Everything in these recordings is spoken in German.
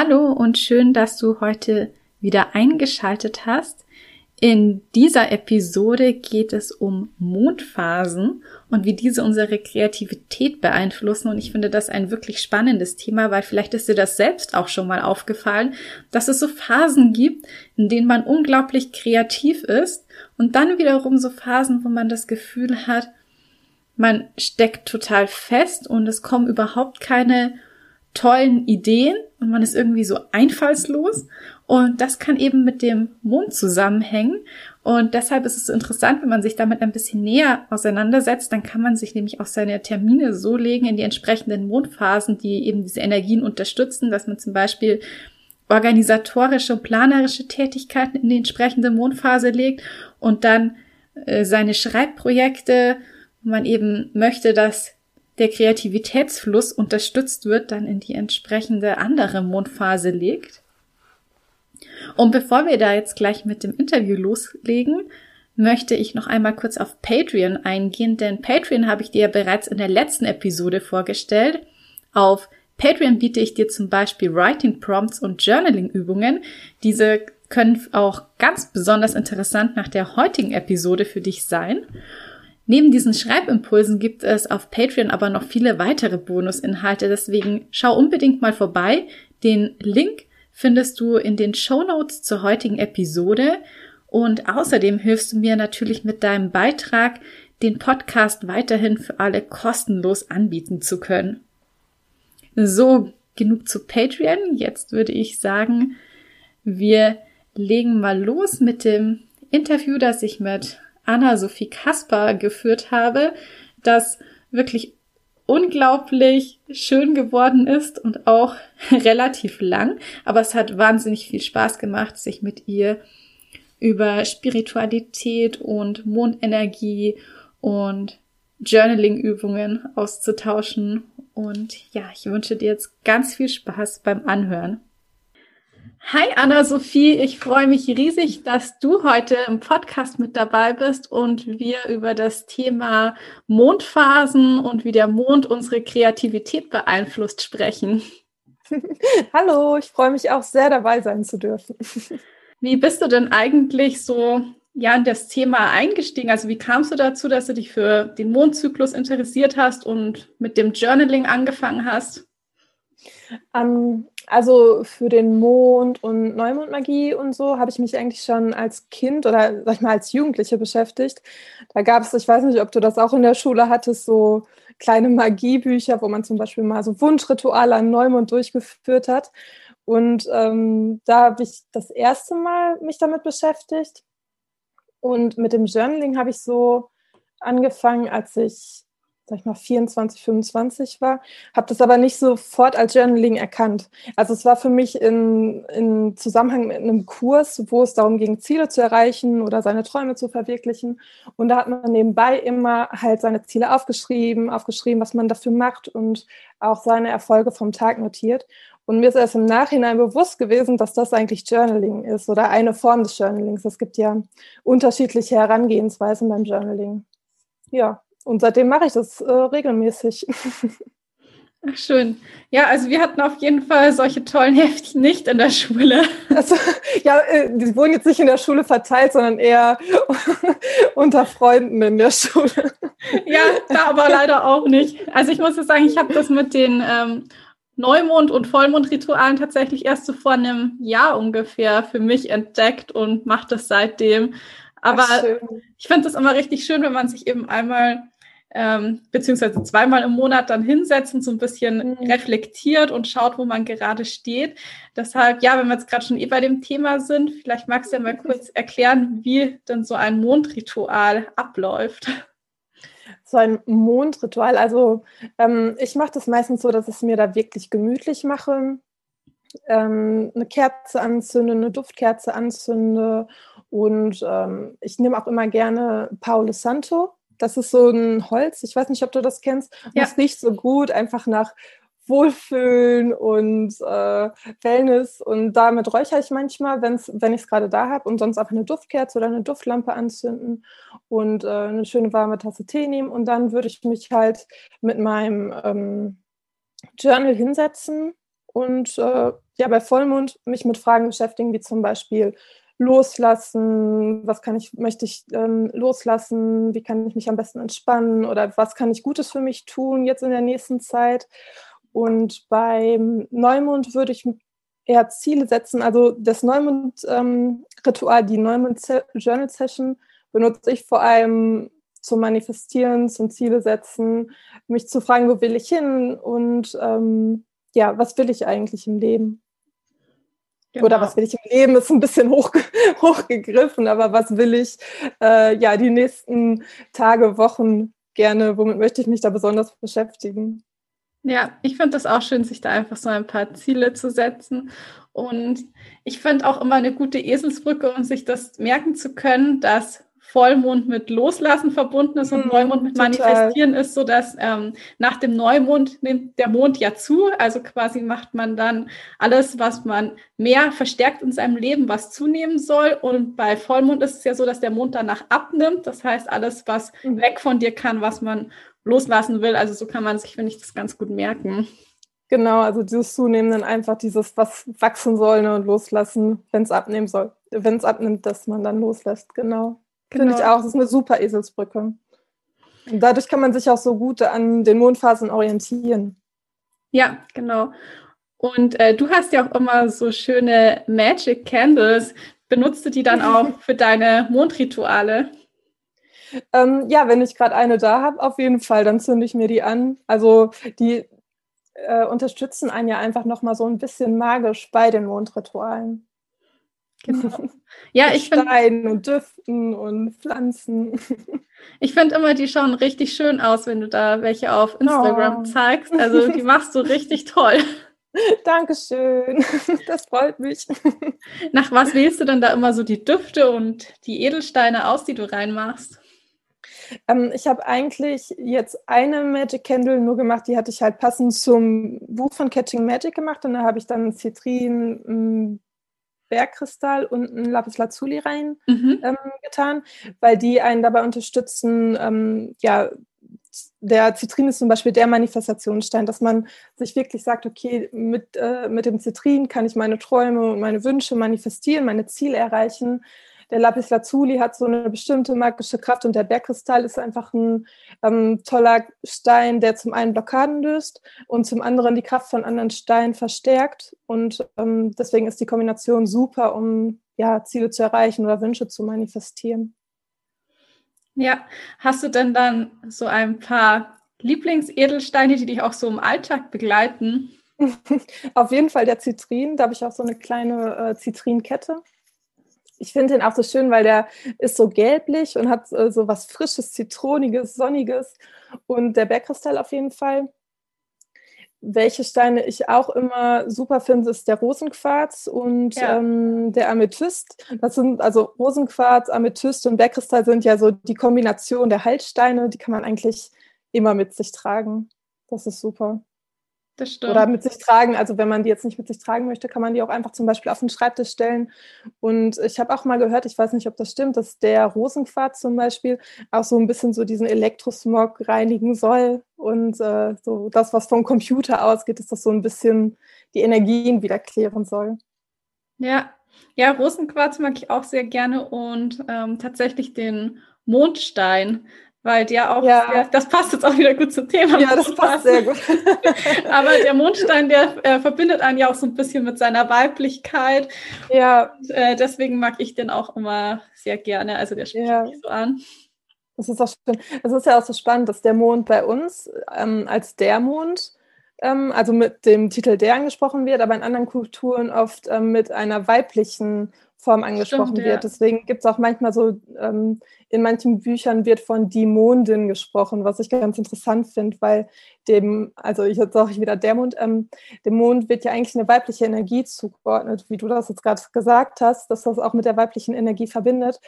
Hallo und schön, dass du heute wieder eingeschaltet hast. In dieser Episode geht es um Mondphasen und wie diese unsere Kreativität beeinflussen. Und ich finde das ein wirklich spannendes Thema, weil vielleicht ist dir das selbst auch schon mal aufgefallen, dass es so Phasen gibt, in denen man unglaublich kreativ ist und dann wiederum so Phasen, wo man das Gefühl hat, man steckt total fest und es kommen überhaupt keine tollen Ideen und man ist irgendwie so einfallslos. Und das kann eben mit dem Mond zusammenhängen. Und deshalb ist es interessant, wenn man sich damit ein bisschen näher auseinandersetzt, dann kann man sich nämlich auch seine Termine so legen in die entsprechenden Mondphasen, die eben diese Energien unterstützen, dass man zum Beispiel organisatorische und planerische Tätigkeiten in die entsprechende Mondphase legt und dann äh, seine Schreibprojekte, man eben möchte, dass der Kreativitätsfluss unterstützt wird, dann in die entsprechende andere Mondphase legt. Und bevor wir da jetzt gleich mit dem Interview loslegen, möchte ich noch einmal kurz auf Patreon eingehen, denn Patreon habe ich dir ja bereits in der letzten Episode vorgestellt. Auf Patreon biete ich dir zum Beispiel Writing Prompts und Journaling Übungen. Diese können auch ganz besonders interessant nach der heutigen Episode für dich sein. Neben diesen Schreibimpulsen gibt es auf Patreon aber noch viele weitere Bonusinhalte, deswegen schau unbedingt mal vorbei. Den Link findest du in den Show Notes zur heutigen Episode und außerdem hilfst du mir natürlich mit deinem Beitrag, den Podcast weiterhin für alle kostenlos anbieten zu können. So, genug zu Patreon. Jetzt würde ich sagen, wir legen mal los mit dem Interview, das ich mit Anna-Sophie Kasper geführt habe, das wirklich unglaublich schön geworden ist und auch relativ lang. Aber es hat wahnsinnig viel Spaß gemacht, sich mit ihr über Spiritualität und Mondenergie und Journaling-Übungen auszutauschen. Und ja, ich wünsche dir jetzt ganz viel Spaß beim Anhören. Hi Anna-Sophie, ich freue mich riesig, dass du heute im Podcast mit dabei bist und wir über das Thema Mondphasen und wie der Mond unsere Kreativität beeinflusst sprechen. Hallo, ich freue mich auch sehr dabei sein zu dürfen. Wie bist du denn eigentlich so ja in das Thema eingestiegen? Also wie kamst du dazu, dass du dich für den Mondzyklus interessiert hast und mit dem Journaling angefangen hast? Ähm, also für den Mond und Neumondmagie und so habe ich mich eigentlich schon als Kind oder sag ich mal als Jugendliche beschäftigt. Da gab es, ich weiß nicht, ob du das auch in der Schule hattest, so kleine Magiebücher, wo man zum Beispiel mal so Wunschrituale an Neumond durchgeführt hat. Und ähm, da habe ich das erste Mal mich damit beschäftigt. Und mit dem Journaling habe ich so angefangen, als ich sag ich mal, 24, 25 war, habe das aber nicht sofort als Journaling erkannt. Also es war für mich in, in Zusammenhang mit einem Kurs, wo es darum ging, Ziele zu erreichen oder seine Träume zu verwirklichen. Und da hat man nebenbei immer halt seine Ziele aufgeschrieben, aufgeschrieben, was man dafür macht und auch seine Erfolge vom Tag notiert. Und mir ist erst im Nachhinein bewusst gewesen, dass das eigentlich Journaling ist oder eine Form des Journalings. Es gibt ja unterschiedliche Herangehensweisen beim Journaling. Ja, und seitdem mache ich das äh, regelmäßig. Ach, schön. Ja, also wir hatten auf jeden Fall solche tollen Heftchen nicht in der Schule. Also, ja, äh, die wurden jetzt nicht in der Schule verteilt, sondern eher unter Freunden in der Schule. Ja, da aber leider auch nicht. Also ich muss jetzt sagen, ich habe das mit den ähm, Neumond- und Vollmondritualen tatsächlich erst so vor einem Jahr ungefähr für mich entdeckt und mache das seitdem. Aber ich finde es immer richtig schön, wenn man sich eben einmal ähm, beziehungsweise zweimal im Monat dann hinsetzen, so ein bisschen mhm. reflektiert und schaut, wo man gerade steht. Deshalb, ja, wenn wir jetzt gerade schon eh bei dem Thema sind, vielleicht magst du ja mal kurz erklären, wie denn so ein Mondritual abläuft. So ein Mondritual. Also ähm, ich mache das meistens so, dass ich es mir da wirklich gemütlich mache. Ähm, eine Kerze anzünde, eine Duftkerze anzünde und ähm, ich nehme auch immer gerne Paolo Santo. Das ist so ein Holz, ich weiß nicht, ob du das kennst. Ja. Das riecht so gut, einfach nach Wohlfühlen und äh, Wellness. Und damit räuchere ich manchmal, wenn's, wenn ich es gerade da habe und sonst einfach eine Duftkerze oder eine Duftlampe anzünden und äh, eine schöne warme Tasse Tee nehmen. Und dann würde ich mich halt mit meinem ähm, Journal hinsetzen und äh, ja, bei Vollmond mich mit Fragen beschäftigen, wie zum Beispiel loslassen, was kann ich, möchte ich ähm, loslassen, wie kann ich mich am besten entspannen oder was kann ich Gutes für mich tun jetzt in der nächsten Zeit. Und beim Neumond würde ich eher Ziele setzen. Also das Neumond-Ritual, ähm, die Neumond-Journal-Session benutze ich vor allem zum Manifestieren, zum Ziele setzen, mich zu fragen, wo will ich hin und ähm, ja, was will ich eigentlich im Leben? Genau. Oder was will ich im Leben, ist ein bisschen hoch, hochgegriffen, aber was will ich äh, ja die nächsten Tage, Wochen gerne, womit möchte ich mich da besonders beschäftigen? Ja, ich finde das auch schön, sich da einfach so ein paar Ziele zu setzen. Und ich finde auch immer eine gute Eselsbrücke, um sich das merken zu können, dass Vollmond mit Loslassen verbunden ist und mm, Neumond mit total. Manifestieren ist, so dass ähm, nach dem Neumond nimmt der Mond ja zu. Also quasi macht man dann alles, was man mehr verstärkt in seinem Leben, was zunehmen soll. Und bei Vollmond ist es ja so, dass der Mond danach abnimmt. Das heißt, alles, was mhm. weg von dir kann, was man loslassen will. Also so kann man sich, finde ich, das ganz gut merken. Genau, also dieses Zunehmen dann einfach dieses, was wachsen soll ne, und loslassen, wenn es abnehmen soll. Wenn es abnimmt, dass man dann loslässt, genau. Genau. Finde ich auch, das ist eine super Eselsbrücke. Und dadurch kann man sich auch so gut an den Mondphasen orientieren. Ja, genau. Und äh, du hast ja auch immer so schöne Magic Candles. Benutzt du die dann auch für deine Mondrituale? Ähm, ja, wenn ich gerade eine da habe, auf jeden Fall, dann zünde ich mir die an. Also die äh, unterstützen einen ja einfach noch mal so ein bisschen magisch bei den Mondritualen. Genau. Ja, ich finde Steinen und Düften und Pflanzen. Ich finde immer, die schauen richtig schön aus, wenn du da welche auf Instagram oh. zeigst. Also die machst du richtig toll. Dankeschön, das freut mich. Nach was wählst du denn da immer so die Düfte und die Edelsteine aus, die du reinmachst? Ähm, ich habe eigentlich jetzt eine Magic Candle nur gemacht, die hatte ich halt passend zum Buch von Catching Magic gemacht und da habe ich dann Zitrin, Bergkristall und ein Lapis Lazuli rein mhm. ähm, getan, weil die einen dabei unterstützen, ähm, ja, der Zitrin ist zum Beispiel der Manifestationsstein, dass man sich wirklich sagt, okay, mit, äh, mit dem Zitrin kann ich meine Träume und meine Wünsche manifestieren, meine Ziele erreichen der Lapis Lazuli hat so eine bestimmte magische Kraft und der Bergkristall ist einfach ein ähm, toller Stein, der zum einen Blockaden löst und zum anderen die Kraft von anderen Steinen verstärkt. Und ähm, deswegen ist die Kombination super, um ja, Ziele zu erreichen oder Wünsche zu manifestieren. Ja, hast du denn dann so ein paar Lieblingsedelsteine, die dich auch so im Alltag begleiten? Auf jeden Fall der Zitrin. Da habe ich auch so eine kleine äh, Zitrinkette ich finde den auch so schön, weil der ist so gelblich und hat äh, so was Frisches, Zitroniges, Sonniges. Und der Bergkristall auf jeden Fall. Welche Steine ich auch immer super finde, ist der Rosenquarz und ja. ähm, der Amethyst. Das sind also Rosenquarz, Amethyst und Bergkristall sind ja so die Kombination der Haltsteine, die kann man eigentlich immer mit sich tragen. Das ist super. Das stimmt. Oder mit sich tragen. Also wenn man die jetzt nicht mit sich tragen möchte, kann man die auch einfach zum Beispiel auf den Schreibtisch stellen. Und ich habe auch mal gehört, ich weiß nicht, ob das stimmt, dass der Rosenquarz zum Beispiel auch so ein bisschen so diesen Elektrosmog reinigen soll. Und äh, so das, was vom Computer ausgeht, ist das so ein bisschen die Energien wieder klären soll. Ja, ja, Rosenquarz mag ich auch sehr gerne und ähm, tatsächlich den Mondstein weil der auch, ja. sehr, das passt jetzt auch wieder gut zum Thema. Ja, das passt sehr gut. Aber der Mondstein, der äh, verbindet einen ja auch so ein bisschen mit seiner Weiblichkeit. Ja. Und, äh, deswegen mag ich den auch immer sehr gerne. Also der spricht ja. mich so an. Das ist auch schön. Es ist ja auch so spannend, dass der Mond bei uns ähm, als der Mond, ähm, also mit dem Titel der angesprochen wird, aber in anderen Kulturen oft ähm, mit einer weiblichen Form angesprochen Stimmt, wird. Ja. Deswegen gibt es auch manchmal so, ähm, in manchen Büchern wird von die Mondin gesprochen, was ich ganz interessant finde, weil dem, also ich jetzt sage ich wieder der Mond, ähm, dem Mond wird ja eigentlich eine weibliche Energie zugeordnet, wie du das jetzt gerade gesagt hast, dass das auch mit der weiblichen Energie verbindet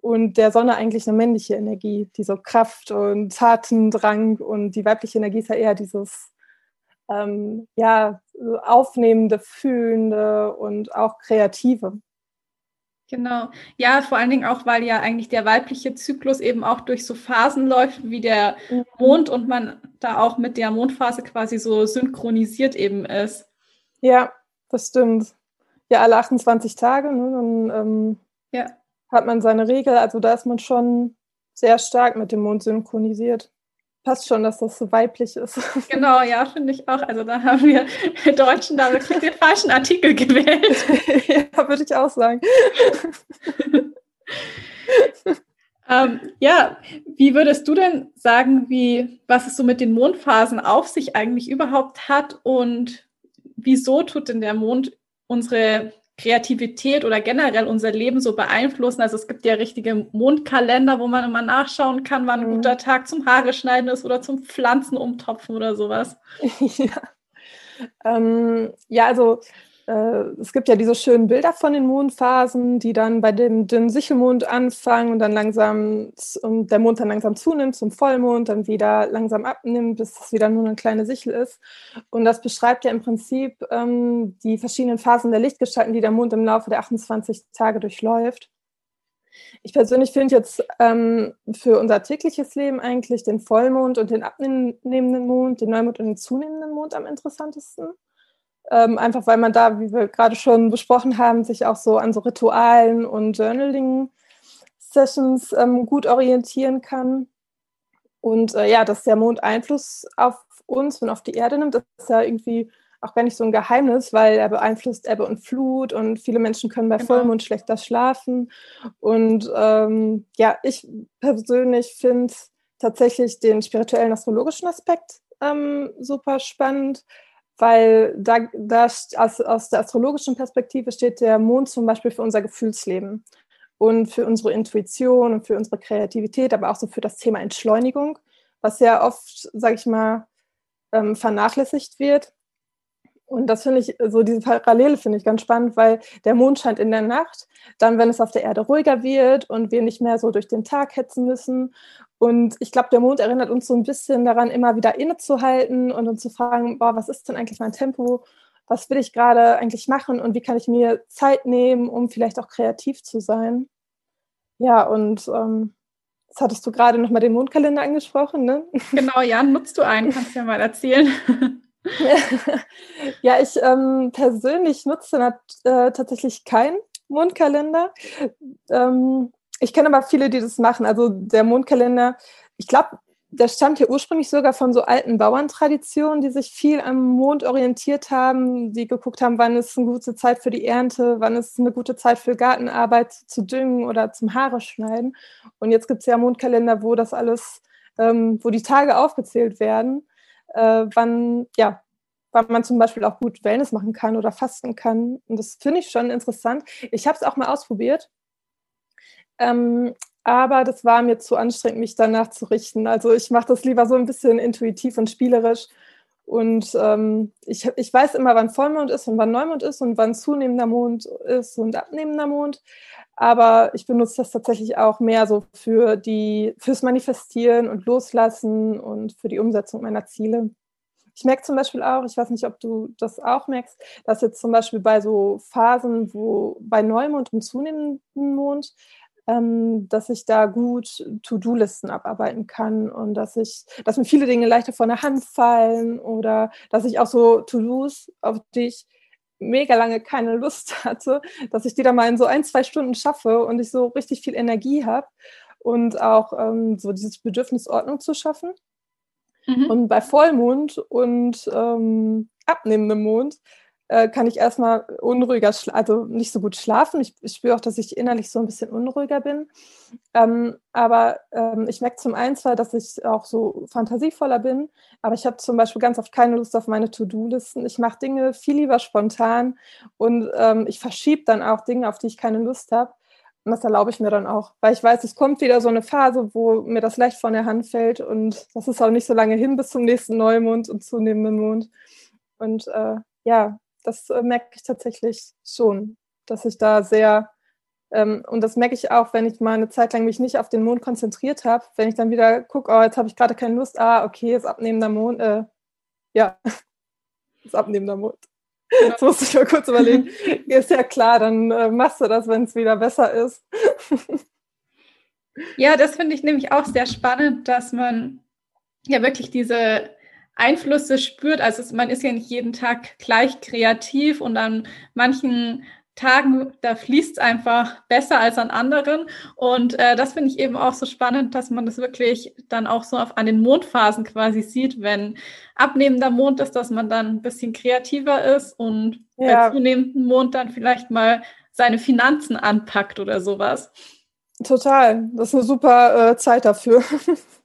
und der Sonne eigentlich eine männliche Energie, diese Kraft und Tatendrang und die weibliche Energie ist ja eher dieses ähm, ja, aufnehmende, fühlende und auch kreative. Genau. Ja, vor allen Dingen auch, weil ja eigentlich der weibliche Zyklus eben auch durch so Phasen läuft wie der mhm. Mond und man da auch mit der Mondphase quasi so synchronisiert eben ist. Ja, das stimmt. Ja, alle 28 Tage, ne, dann ähm, ja. hat man seine Regel. Also da ist man schon sehr stark mit dem Mond synchronisiert passt schon, dass das so weiblich ist. Genau, ja, finde ich auch. Also da haben wir Deutschen da wirklich den falschen Artikel gewählt. ja, würde ich auch sagen. ähm, ja, wie würdest du denn sagen, wie, was es so mit den Mondphasen auf sich eigentlich überhaupt hat und wieso tut denn der Mond unsere Kreativität oder generell unser Leben so beeinflussen. Also es gibt ja richtige Mondkalender, wo man immer nachschauen kann, wann ein mhm. guter Tag zum Haare schneiden ist oder zum Pflanzen umtopfen oder sowas. ja. Ähm, ja, also es gibt ja diese schönen Bilder von den Mondphasen, die dann bei dem dünnen Sichelmond anfangen und dann langsam und der Mond dann langsam zunimmt zum Vollmond, dann wieder langsam abnimmt, bis es wieder nur eine kleine Sichel ist. Und das beschreibt ja im Prinzip ähm, die verschiedenen Phasen der Lichtgestalten, die der Mond im Laufe der 28 Tage durchläuft. Ich persönlich finde jetzt ähm, für unser tägliches Leben eigentlich den Vollmond und den abnehmenden Mond, den Neumond und den zunehmenden Mond am interessantesten. Ähm, einfach weil man da, wie wir gerade schon besprochen haben, sich auch so an so Ritualen und Journaling-Sessions ähm, gut orientieren kann. Und äh, ja, dass der Mond Einfluss auf uns und auf die Erde nimmt, das ist ja irgendwie auch gar nicht so ein Geheimnis, weil er beeinflusst Ebbe und Flut und viele Menschen können bei genau. Vollmond schlechter schlafen. Und ähm, ja, ich persönlich finde tatsächlich den spirituellen astrologischen Aspekt ähm, super spannend, weil da, da aus, aus der astrologischen Perspektive steht der Mond zum Beispiel für unser Gefühlsleben und für unsere Intuition und für unsere Kreativität, aber auch so für das Thema Entschleunigung, was ja oft, sage ich mal, ähm, vernachlässigt wird. Und das finde ich, so diese Parallele finde ich ganz spannend, weil der Mond scheint in der Nacht, dann, wenn es auf der Erde ruhiger wird und wir nicht mehr so durch den Tag hetzen müssen. Und ich glaube, der Mond erinnert uns so ein bisschen daran, immer wieder innezuhalten und uns zu fragen, boah, was ist denn eigentlich mein Tempo? Was will ich gerade eigentlich machen und wie kann ich mir Zeit nehmen, um vielleicht auch kreativ zu sein? Ja, und ähm, Jetzt hattest du gerade nochmal den Mondkalender angesprochen, ne? Genau, ja, nutzt du einen, kannst du ja mal erzählen. ja, ich ähm, persönlich nutze äh, tatsächlich keinen Mondkalender. Ähm, ich kenne aber viele, die das machen. Also der Mondkalender, ich glaube, der stammt ja ursprünglich sogar von so alten Bauerntraditionen, die sich viel am Mond orientiert haben, die geguckt haben, wann ist eine gute Zeit für die Ernte, wann ist eine gute Zeit für Gartenarbeit zu düngen oder zum Haare schneiden. Und jetzt gibt es ja Mondkalender, wo das alles, ähm, wo die Tage aufgezählt werden äh, wann, ja, wann man zum Beispiel auch gut Wellness machen kann oder fasten kann. Und das finde ich schon interessant. Ich habe es auch mal ausprobiert. Ähm, aber das war mir zu anstrengend, mich danach zu richten. Also ich mache das lieber so ein bisschen intuitiv und spielerisch. Und ähm, ich, ich weiß immer, wann Vollmond ist und wann Neumond ist und wann zunehmender Mond ist und abnehmender Mond. Aber ich benutze das tatsächlich auch mehr so für die, fürs Manifestieren und Loslassen und für die Umsetzung meiner Ziele. Ich merke zum Beispiel auch, ich weiß nicht, ob du das auch merkst, dass jetzt zum Beispiel bei so Phasen, wo bei Neumond und zunehmendem Mond, ähm, dass ich da gut To-Do-Listen abarbeiten kann und dass ich, dass mir viele Dinge leichter von der Hand fallen oder dass ich auch so To-Dos, auf die ich mega lange keine Lust hatte, dass ich die da mal in so ein, zwei Stunden schaffe und ich so richtig viel Energie habe und auch ähm, so dieses Bedürfnis Ordnung zu schaffen. Mhm. Und bei Vollmond und ähm, abnehmendem Mond äh, kann ich erstmal unruhiger, also nicht so gut schlafen. Ich, ich, spüre auch, dass ich innerlich so ein bisschen unruhiger bin. Ähm, aber ähm, ich merke zum einen zwar, dass ich auch so fantasievoller bin, aber ich habe zum Beispiel ganz oft keine Lust auf meine To-Do-Listen. Ich mache Dinge viel lieber spontan und ähm, ich verschiebe dann auch Dinge, auf die ich keine Lust habe. Und das erlaube ich mir dann auch, weil ich weiß, es kommt wieder so eine Phase, wo mir das leicht von der Hand fällt und das ist auch nicht so lange hin bis zum nächsten Neumond und zunehmenden Mond. Und äh, ja, das äh, merke ich tatsächlich schon, dass ich da sehr, ähm, und das merke ich auch, wenn ich mal eine Zeit lang mich nicht auf den Mond konzentriert habe, wenn ich dann wieder gucke, oh, jetzt habe ich gerade keine Lust, ah, okay, ist abnehmender Mond, äh, ja, ist abnehmender Mond. Jetzt musste ich mal kurz überlegen. Ist ja klar, dann äh, machst du das, wenn es wieder besser ist. ja, das finde ich nämlich auch sehr spannend, dass man ja wirklich diese Einflüsse spürt. Also man ist ja nicht jeden Tag gleich kreativ und an manchen Tagen, da fließt es einfach besser als an anderen. Und äh, das finde ich eben auch so spannend, dass man das wirklich dann auch so auf, an den Mondphasen quasi sieht, wenn abnehmender Mond ist, dass man dann ein bisschen kreativer ist und ja. bei zunehmendem Mond dann vielleicht mal seine Finanzen anpackt oder sowas. Total. Das ist eine super äh, Zeit dafür.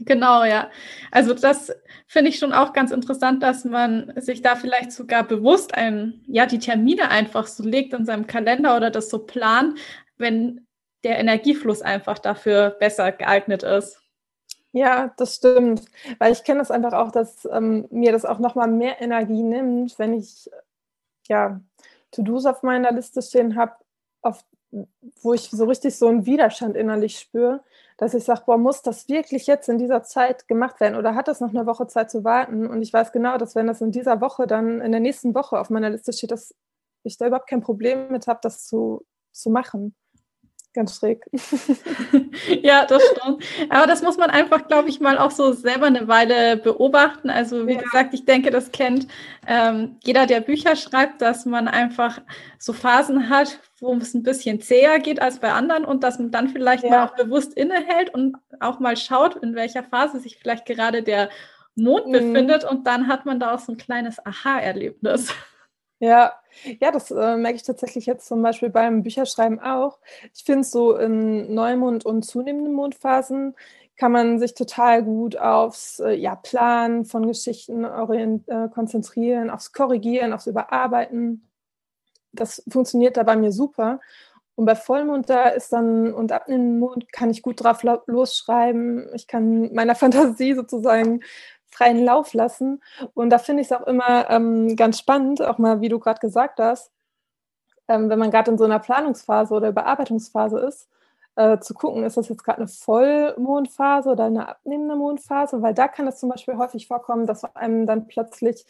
Genau, ja. Also das finde ich schon auch ganz interessant, dass man sich da vielleicht sogar bewusst ein, ja, die Termine einfach so legt in seinem Kalender oder das so plant, wenn der Energiefluss einfach dafür besser geeignet ist. Ja, das stimmt. Weil ich kenne das einfach auch, dass ähm, mir das auch nochmal mehr Energie nimmt, wenn ich ja To-Dos auf meiner Liste stehen habe, wo ich so richtig so einen Widerstand innerlich spüre, dass ich sage, boah, muss das wirklich jetzt in dieser Zeit gemacht werden oder hat das noch eine Woche Zeit zu warten? Und ich weiß genau, dass wenn das in dieser Woche dann in der nächsten Woche auf meiner Liste steht, dass ich da überhaupt kein Problem mit habe, das zu, zu machen ganz schräg. ja, das stimmt. Aber das muss man einfach, glaube ich, mal auch so selber eine Weile beobachten. Also wie ja. gesagt, ich denke, das kennt ähm, jeder, der Bücher schreibt, dass man einfach so Phasen hat, wo es ein bisschen zäher geht als bei anderen und dass man dann vielleicht ja. mal auch bewusst innehält und auch mal schaut, in welcher Phase sich vielleicht gerade der Mond mhm. befindet und dann hat man da auch so ein kleines Aha-Erlebnis. Ja, ja, das äh, merke ich tatsächlich jetzt zum Beispiel beim Bücherschreiben auch. Ich finde so in Neumond- und zunehmenden Mondphasen kann man sich total gut aufs äh, ja, Planen von Geschichten orient, äh, konzentrieren, aufs Korrigieren, aufs Überarbeiten. Das funktioniert da bei mir super. Und bei Vollmond da ist dann und ab dem Mond kann ich gut drauf losschreiben. Ich kann meiner Fantasie sozusagen freien Lauf lassen. Und da finde ich es auch immer ähm, ganz spannend, auch mal, wie du gerade gesagt hast, ähm, wenn man gerade in so einer Planungsphase oder Bearbeitungsphase ist, äh, zu gucken, ist das jetzt gerade eine Vollmondphase oder eine abnehmende Mondphase, weil da kann es zum Beispiel häufig vorkommen, dass einem dann plötzlich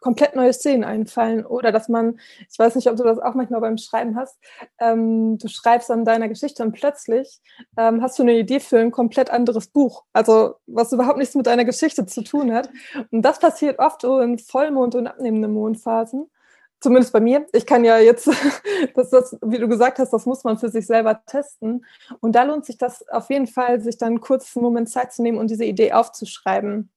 komplett neue Szenen einfallen oder dass man, ich weiß nicht, ob du das auch manchmal beim Schreiben hast, ähm, du schreibst an deiner Geschichte und plötzlich ähm, hast du eine Idee für ein komplett anderes Buch, also was überhaupt nichts mit deiner Geschichte zu tun hat. Und das passiert oft in Vollmond- und abnehmenden Mondphasen. Zumindest bei mir. Ich kann ja jetzt, das, das, wie du gesagt hast, das muss man für sich selber testen. Und da lohnt sich das auf jeden Fall, sich dann kurz einen Moment Zeit zu nehmen und diese Idee aufzuschreiben.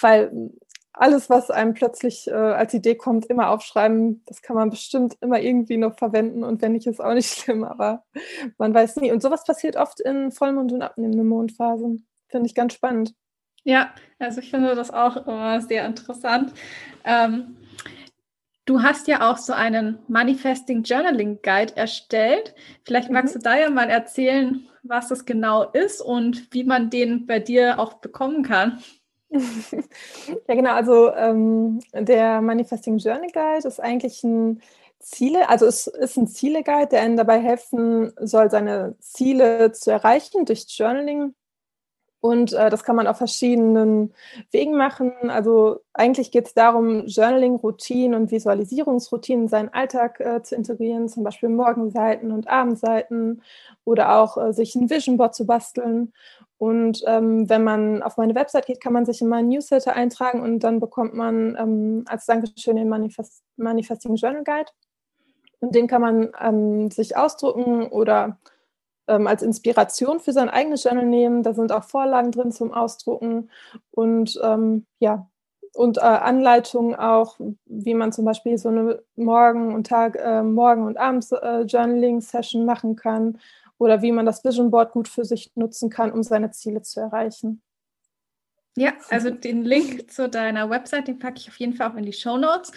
Weil alles, was einem plötzlich äh, als Idee kommt, immer aufschreiben. Das kann man bestimmt immer irgendwie noch verwenden und wenn nicht, ist auch nicht schlimm, aber man weiß nie. Und sowas passiert oft in Vollmond- und abnehmenden Mondphasen. Finde ich ganz spannend. Ja, also ich finde das auch immer sehr interessant. Ähm, du hast ja auch so einen Manifesting Journaling Guide erstellt. Vielleicht magst mhm. du da ja mal erzählen, was das genau ist und wie man den bei dir auch bekommen kann. ja, genau. Also ähm, der Manifesting Journey Guide ist eigentlich ein Ziele, also es ist ein Ziele-Guide, der einem dabei helfen soll, seine Ziele zu erreichen durch Journaling. Und äh, das kann man auf verschiedenen Wegen machen. Also eigentlich geht es darum, Journaling-Routinen und Visualisierungsroutinen in seinen Alltag äh, zu integrieren, zum Beispiel Morgenseiten und Abendseiten oder auch äh, sich ein Vision Board zu basteln. Und ähm, wenn man auf meine Website geht, kann man sich in meinen Newsletter eintragen und dann bekommt man ähm, als Dankeschön den Manifest Manifesting Journal Guide. Und den kann man ähm, sich ausdrucken oder ähm, als Inspiration für sein eigenes Journal nehmen. Da sind auch Vorlagen drin zum Ausdrucken. Und ähm, ja, und äh, Anleitungen auch, wie man zum Beispiel so eine Morgen- und Tag, äh, Morgen- und Abends-Journaling-Session äh, machen kann oder wie man das Vision Board gut für sich nutzen kann, um seine Ziele zu erreichen. Ja, also den Link zu deiner Website, den packe ich auf jeden Fall auch in die Show Notes.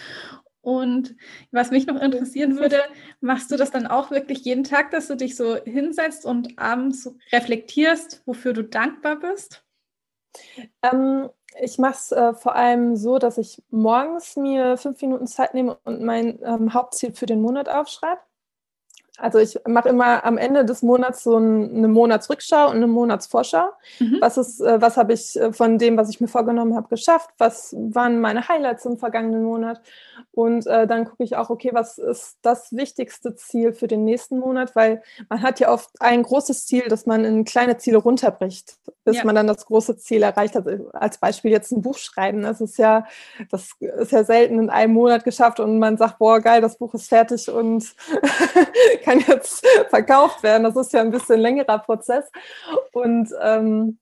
Und was mich noch interessieren würde, machst du das dann auch wirklich jeden Tag, dass du dich so hinsetzt und abends reflektierst, wofür du dankbar bist? Ähm, ich mache es äh, vor allem so, dass ich morgens mir fünf Minuten Zeit nehme und mein ähm, Hauptziel für den Monat aufschreibe. Also ich mache immer am Ende des Monats so eine Monatsrückschau und eine Monatsvorschau. Mhm. Was ist, äh, was habe ich äh, von dem, was ich mir vorgenommen habe, geschafft? Was waren meine Highlights im vergangenen Monat? Und äh, dann gucke ich auch, okay, was ist das wichtigste Ziel für den nächsten Monat? Weil man hat ja oft ein großes Ziel, das man in kleine Ziele runterbricht, bis ja. man dann das große Ziel erreicht hat. Als Beispiel jetzt ein Buch schreiben. Das ist ja, das ist ja selten in einem Monat geschafft und man sagt, boah, geil, das Buch ist fertig und kann jetzt verkauft werden. Das ist ja ein bisschen längerer Prozess. Und ähm,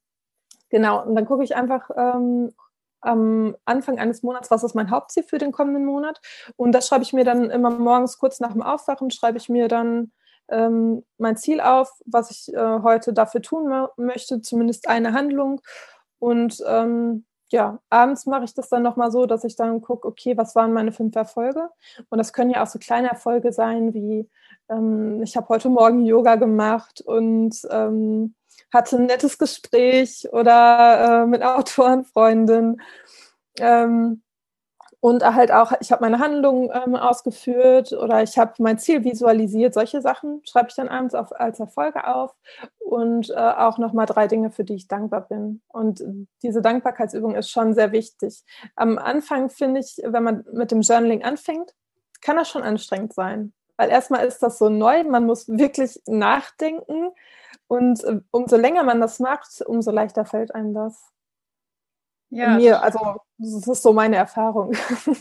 genau, und dann gucke ich einfach ähm, am Anfang eines Monats, was ist mein Hauptziel für den kommenden Monat. Und das schreibe ich mir dann immer morgens kurz nach dem Aufwachen, schreibe ich mir dann ähm, mein Ziel auf, was ich äh, heute dafür tun möchte, zumindest eine Handlung. Und ähm, ja, abends mache ich das dann nochmal so, dass ich dann gucke, okay, was waren meine fünf Erfolge? Und das können ja auch so kleine Erfolge sein, wie ähm, ich habe heute Morgen Yoga gemacht und ähm, hatte ein nettes Gespräch oder äh, mit Autorenfreundin. Ähm, und halt auch, ich habe meine Handlungen ähm, ausgeführt oder ich habe mein Ziel visualisiert. Solche Sachen schreibe ich dann abends auf, als Erfolge auf und äh, auch nochmal drei Dinge, für die ich dankbar bin. Und diese Dankbarkeitsübung ist schon sehr wichtig. Am Anfang finde ich, wenn man mit dem Journaling anfängt, kann das schon anstrengend sein. Weil erstmal ist das so neu, man muss wirklich nachdenken und äh, umso länger man das macht, umso leichter fällt einem das. Ja. Mir, also das ist so meine Erfahrung.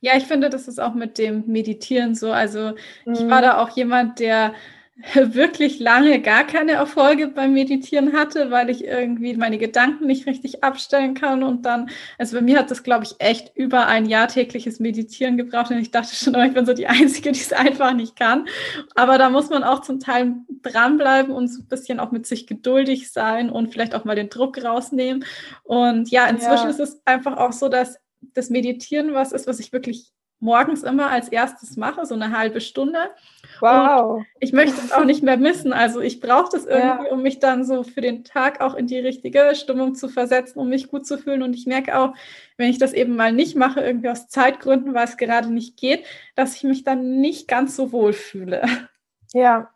Ja, ich finde, das ist auch mit dem Meditieren so. Also ich war mhm. da auch jemand, der wirklich lange gar keine Erfolge beim Meditieren hatte, weil ich irgendwie meine Gedanken nicht richtig abstellen kann. Und dann, also bei mir hat das, glaube ich, echt über ein Jahr tägliches Meditieren gebraucht. Und ich dachte schon, ich bin so die Einzige, die es einfach nicht kann. Aber da muss man auch zum Teil dranbleiben und so ein bisschen auch mit sich geduldig sein und vielleicht auch mal den Druck rausnehmen. Und ja, inzwischen ja. ist es einfach auch so, dass das Meditieren was ist, was ich wirklich morgens immer als erstes mache, so eine halbe Stunde. Wow. Und ich möchte es auch nicht mehr missen. Also ich brauche das irgendwie, ja. um mich dann so für den Tag auch in die richtige Stimmung zu versetzen, um mich gut zu fühlen. Und ich merke auch, wenn ich das eben mal nicht mache, irgendwie aus Zeitgründen, weil es gerade nicht geht, dass ich mich dann nicht ganz so wohl fühle. Ja,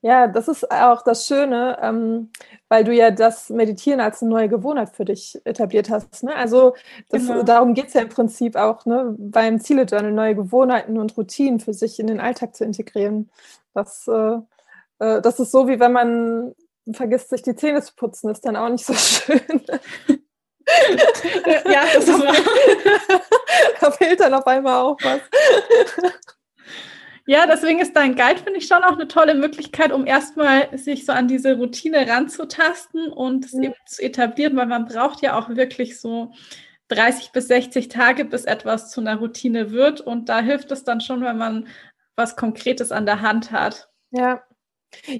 ja, das ist auch das Schöne, ähm, weil du ja das Meditieren als eine neue Gewohnheit für dich etabliert hast. Ne? Also das, genau. darum geht es ja im Prinzip auch ne, beim Ziele-Journal, neue Gewohnheiten und Routinen für sich in den Alltag zu integrieren. Das, äh, äh, das ist so, wie wenn man vergisst, sich die Zähne zu putzen, ist dann auch nicht so schön. ja, das ist wahr. da fehlt dann auf einmal auch was. Ja, deswegen ist dein Guide, finde ich, schon auch eine tolle Möglichkeit, um erstmal sich so an diese Routine ranzutasten und es mhm. eben zu etablieren, weil man braucht ja auch wirklich so 30 bis 60 Tage, bis etwas zu einer Routine wird. Und da hilft es dann schon, wenn man was Konkretes an der Hand hat. Ja,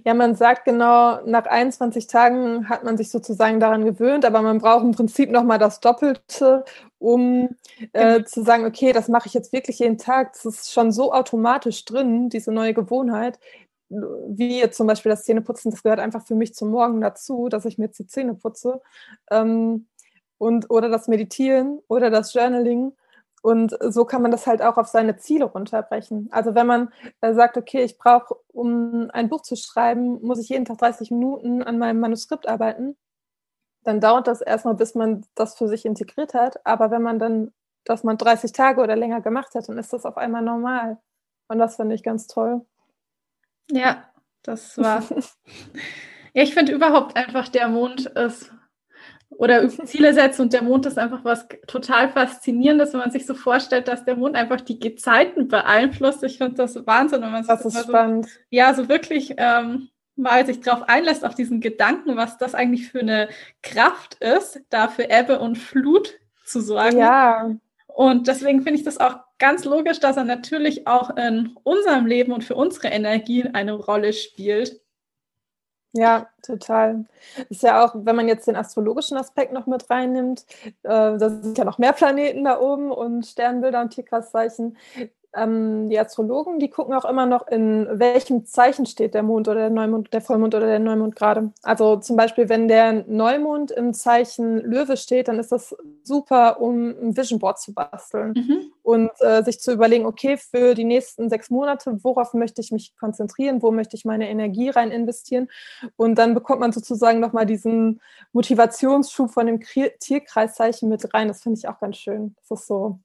ja, man sagt genau, nach 21 Tagen hat man sich sozusagen daran gewöhnt, aber man braucht im Prinzip nochmal das Doppelte, um äh, genau. zu sagen, okay, das mache ich jetzt wirklich jeden Tag. Das ist schon so automatisch drin, diese neue Gewohnheit. Wie jetzt zum Beispiel das Zähneputzen, das gehört einfach für mich zum Morgen dazu, dass ich mir jetzt die Zähne putze. Ähm, und, oder das Meditieren oder das Journaling. Und so kann man das halt auch auf seine Ziele runterbrechen. Also wenn man äh, sagt, okay, ich brauche, um ein Buch zu schreiben, muss ich jeden Tag 30 Minuten an meinem Manuskript arbeiten, dann dauert das erstmal, bis man das für sich integriert hat. Aber wenn man dann, dass man 30 Tage oder länger gemacht hat, dann ist das auf einmal normal. Und das finde ich ganz toll. Ja, das war. ja, ich finde überhaupt einfach, der Mond ist oder Ziele setzen und der Mond ist einfach was total faszinierendes, wenn man sich so vorstellt, dass der Mond einfach die Gezeiten beeinflusst. Ich finde das Wahnsinn, wenn man das ist spannend. So, ja, so wirklich ähm, mal sich darauf einlässt, auf diesen Gedanken, was das eigentlich für eine Kraft ist, da für Ebbe und Flut zu sorgen. Ja. Und deswegen finde ich das auch ganz logisch, dass er natürlich auch in unserem Leben und für unsere Energie eine Rolle spielt. Ja, total. Ist ja auch, wenn man jetzt den astrologischen Aspekt noch mit reinnimmt, äh, da sind ja noch mehr Planeten da oben und Sternbilder und Tierkreiszeichen ähm, die Astrologen, die gucken auch immer noch, in welchem Zeichen steht der Mond oder der Neumond, der Vollmond oder der Neumond gerade. Also zum Beispiel, wenn der Neumond im Zeichen Löwe steht, dann ist das super, um ein Vision Board zu basteln mhm. und äh, sich zu überlegen, okay, für die nächsten sechs Monate, worauf möchte ich mich konzentrieren, wo möchte ich meine Energie rein investieren? Und dann bekommt man sozusagen nochmal diesen Motivationsschub von dem Tierkreiszeichen mit rein. Das finde ich auch ganz schön. Das ist so